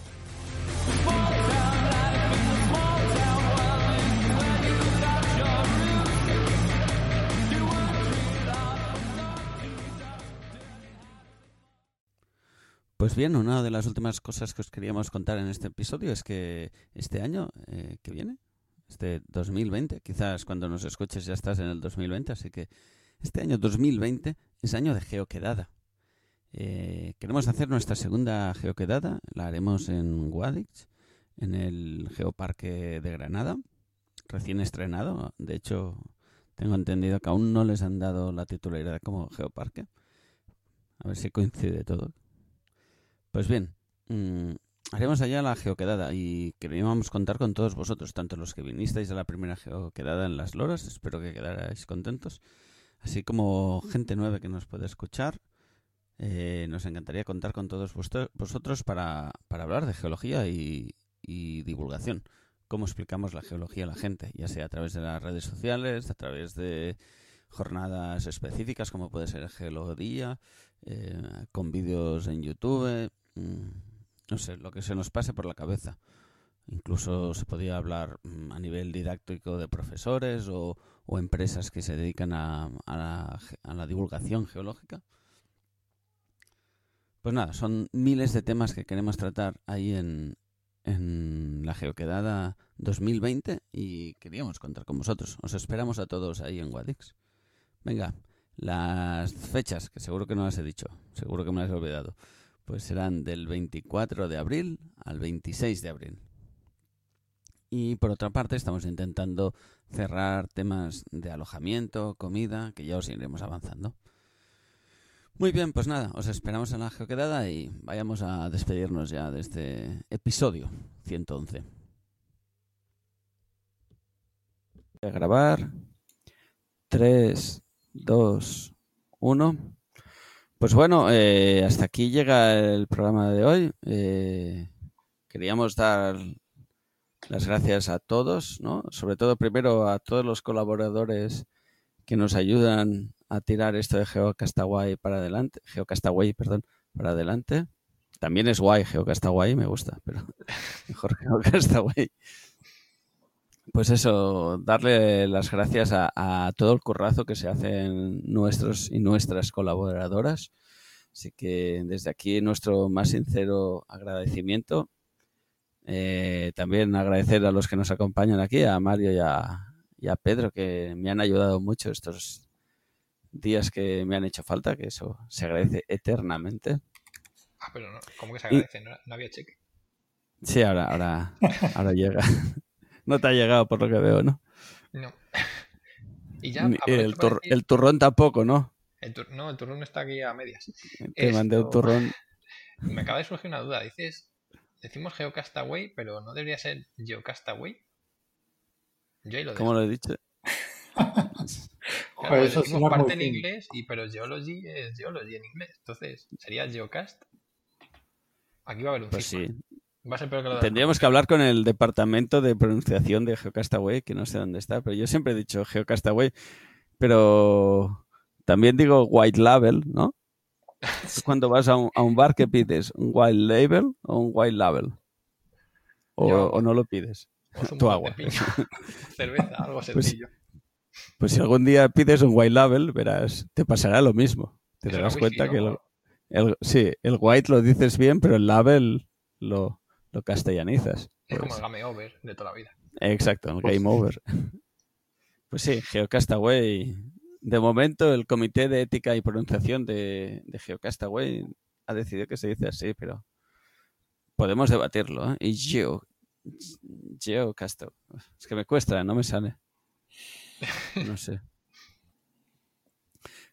Pues bien, una de las últimas cosas que os queríamos contar en este episodio es que este año eh, que viene, este 2020, quizás cuando nos escuches ya estás en el 2020, así que este año 2020 es año de geoquedada. Eh, queremos hacer nuestra segunda geoquedada, la haremos en Guadix, en el Geoparque de Granada, recién estrenado. De hecho, tengo entendido que aún no les han dado la titularidad como Geoparque. A ver si coincide todo. Pues bien, mm, haremos allá la geoquedada y queríamos contar con todos vosotros, tanto los que vinisteis a la primera geoquedada en Las Loras, espero que quedarais contentos, así como gente nueva que nos puede escuchar. Eh, nos encantaría contar con todos vosotros para, para hablar de geología y, divulgación. Cómo explicamos la geología a la gente, ya sea a través de las redes sociales, a través de jornadas específicas como puede ser el Geolodía, eh, con vídeos en YouTube, mm, no sé, lo que se nos pase por la cabeza. Incluso se podía hablar mm, a nivel didáctico de profesores o, empresas que se dedican a, la, divulgación geológica. Pues nada, son miles de temas que queremos tratar ahí en, la Geoquedada 2020 y queríamos contar con vosotros. Os esperamos a todos ahí en Wadix. Venga, las fechas, que seguro que no las he dicho, seguro que me las he olvidado, pues serán del 24 de abril al 26 de abril. Y por otra parte, estamos intentando cerrar temas de alojamiento, comida, que ya os iremos avanzando. Muy bien, pues nada, os esperamos en la geoquedada y vayamos a despedirnos ya de este episodio 111. Voy a grabar. 3, 2, 1. Pues bueno, eh, hasta aquí llega el programa de hoy. Eh, queríamos dar las gracias a todos, ¿no? Sobre todo primero a todos los colaboradores que nos ayudan a tirar esto de GeoCastaway para adelante, GeoCastaway, perdón, para adelante. También es guay GeoCastaway, me gusta, pero mejor GeoCastaway pues eso, darle las gracias a, todo el currazo que se hacen nuestros y nuestras colaboradoras. Así que desde aquí nuestro más sincero agradecimiento. Eh, también agradecer a los que nos acompañan aquí, a Mario y a, Pedro, que me han ayudado mucho estos días que me han hecho falta, que eso se agradece eternamente. Ah, pero no, ¿cómo que se agradece? ¿No, había cheque? Sí, ahora, ahora, ahora llega. No te ha llegado por lo que veo, ¿no? No. Y ya, el, el, turrón tampoco, ¿no? no, el turrón está aquí a medias. Te mandé un turrón. Me acaba de surgir una duda. Dices, decimos Geocastaway, pero ¿no debería ser Geocastaway? Yo ahí lo ¿Cómo lo he dicho? Claro, eso decimos parte en inglés, y, pero Geology es Geology en inglés. Entonces, ¿sería Geocast? Aquí va a haber un Pues sí. Tendríamos que hablar con el departamento de pronunciación de Geocastaway, que no sé dónde está, pero yo siempre he dicho Geocastaway, pero también digo White Label, ¿no? cuando vas a un, bar que pides un White Label o un White Label. O, no lo pides. tu agua. Cerveza, algo pues sencillo. Pues, si algún día pides un White Label, verás, te pasará lo mismo. Te darás cuenta que el, sí, el White lo dices bien, pero el Label lo, lo castellanizas. Es como pues. el Game Over de toda la vida. Exacto, el Game Over. Pues sí, Geocastaway. De momento, el Comité de Ética y Pronunciación de, de Geocastaway ha decidido que se dice así, pero podemos debatirlo. ¿eh? Y Geo, Geocastaway. Es que me cuesta, no me sale. No sé.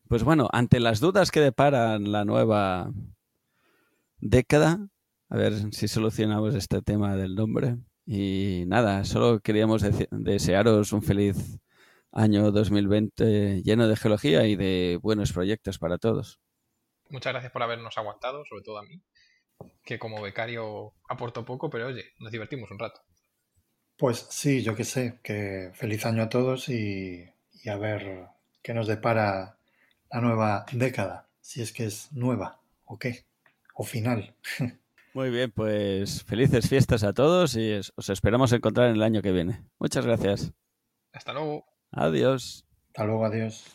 Pues bueno, ante las dudas que deparan la nueva década, a ver si solucionamos este tema del nombre. Y nada, solo queríamos desearos un feliz año 2020 lleno de geología y de buenos proyectos para todos. Muchas gracias por habernos aguantado, sobre todo a mí. que como becario aporto poco, pero oye, nos divertimos un rato. Pues sí, yo qué sé, que feliz año a todos y, y a ver qué nos depara la nueva década, si es que es nueva o qué, o final. Muy bien, pues felices fiestas a todos y os esperamos encontrar en el año que viene. Muchas gracias. Hasta luego. Adiós. Hasta luego, adiós.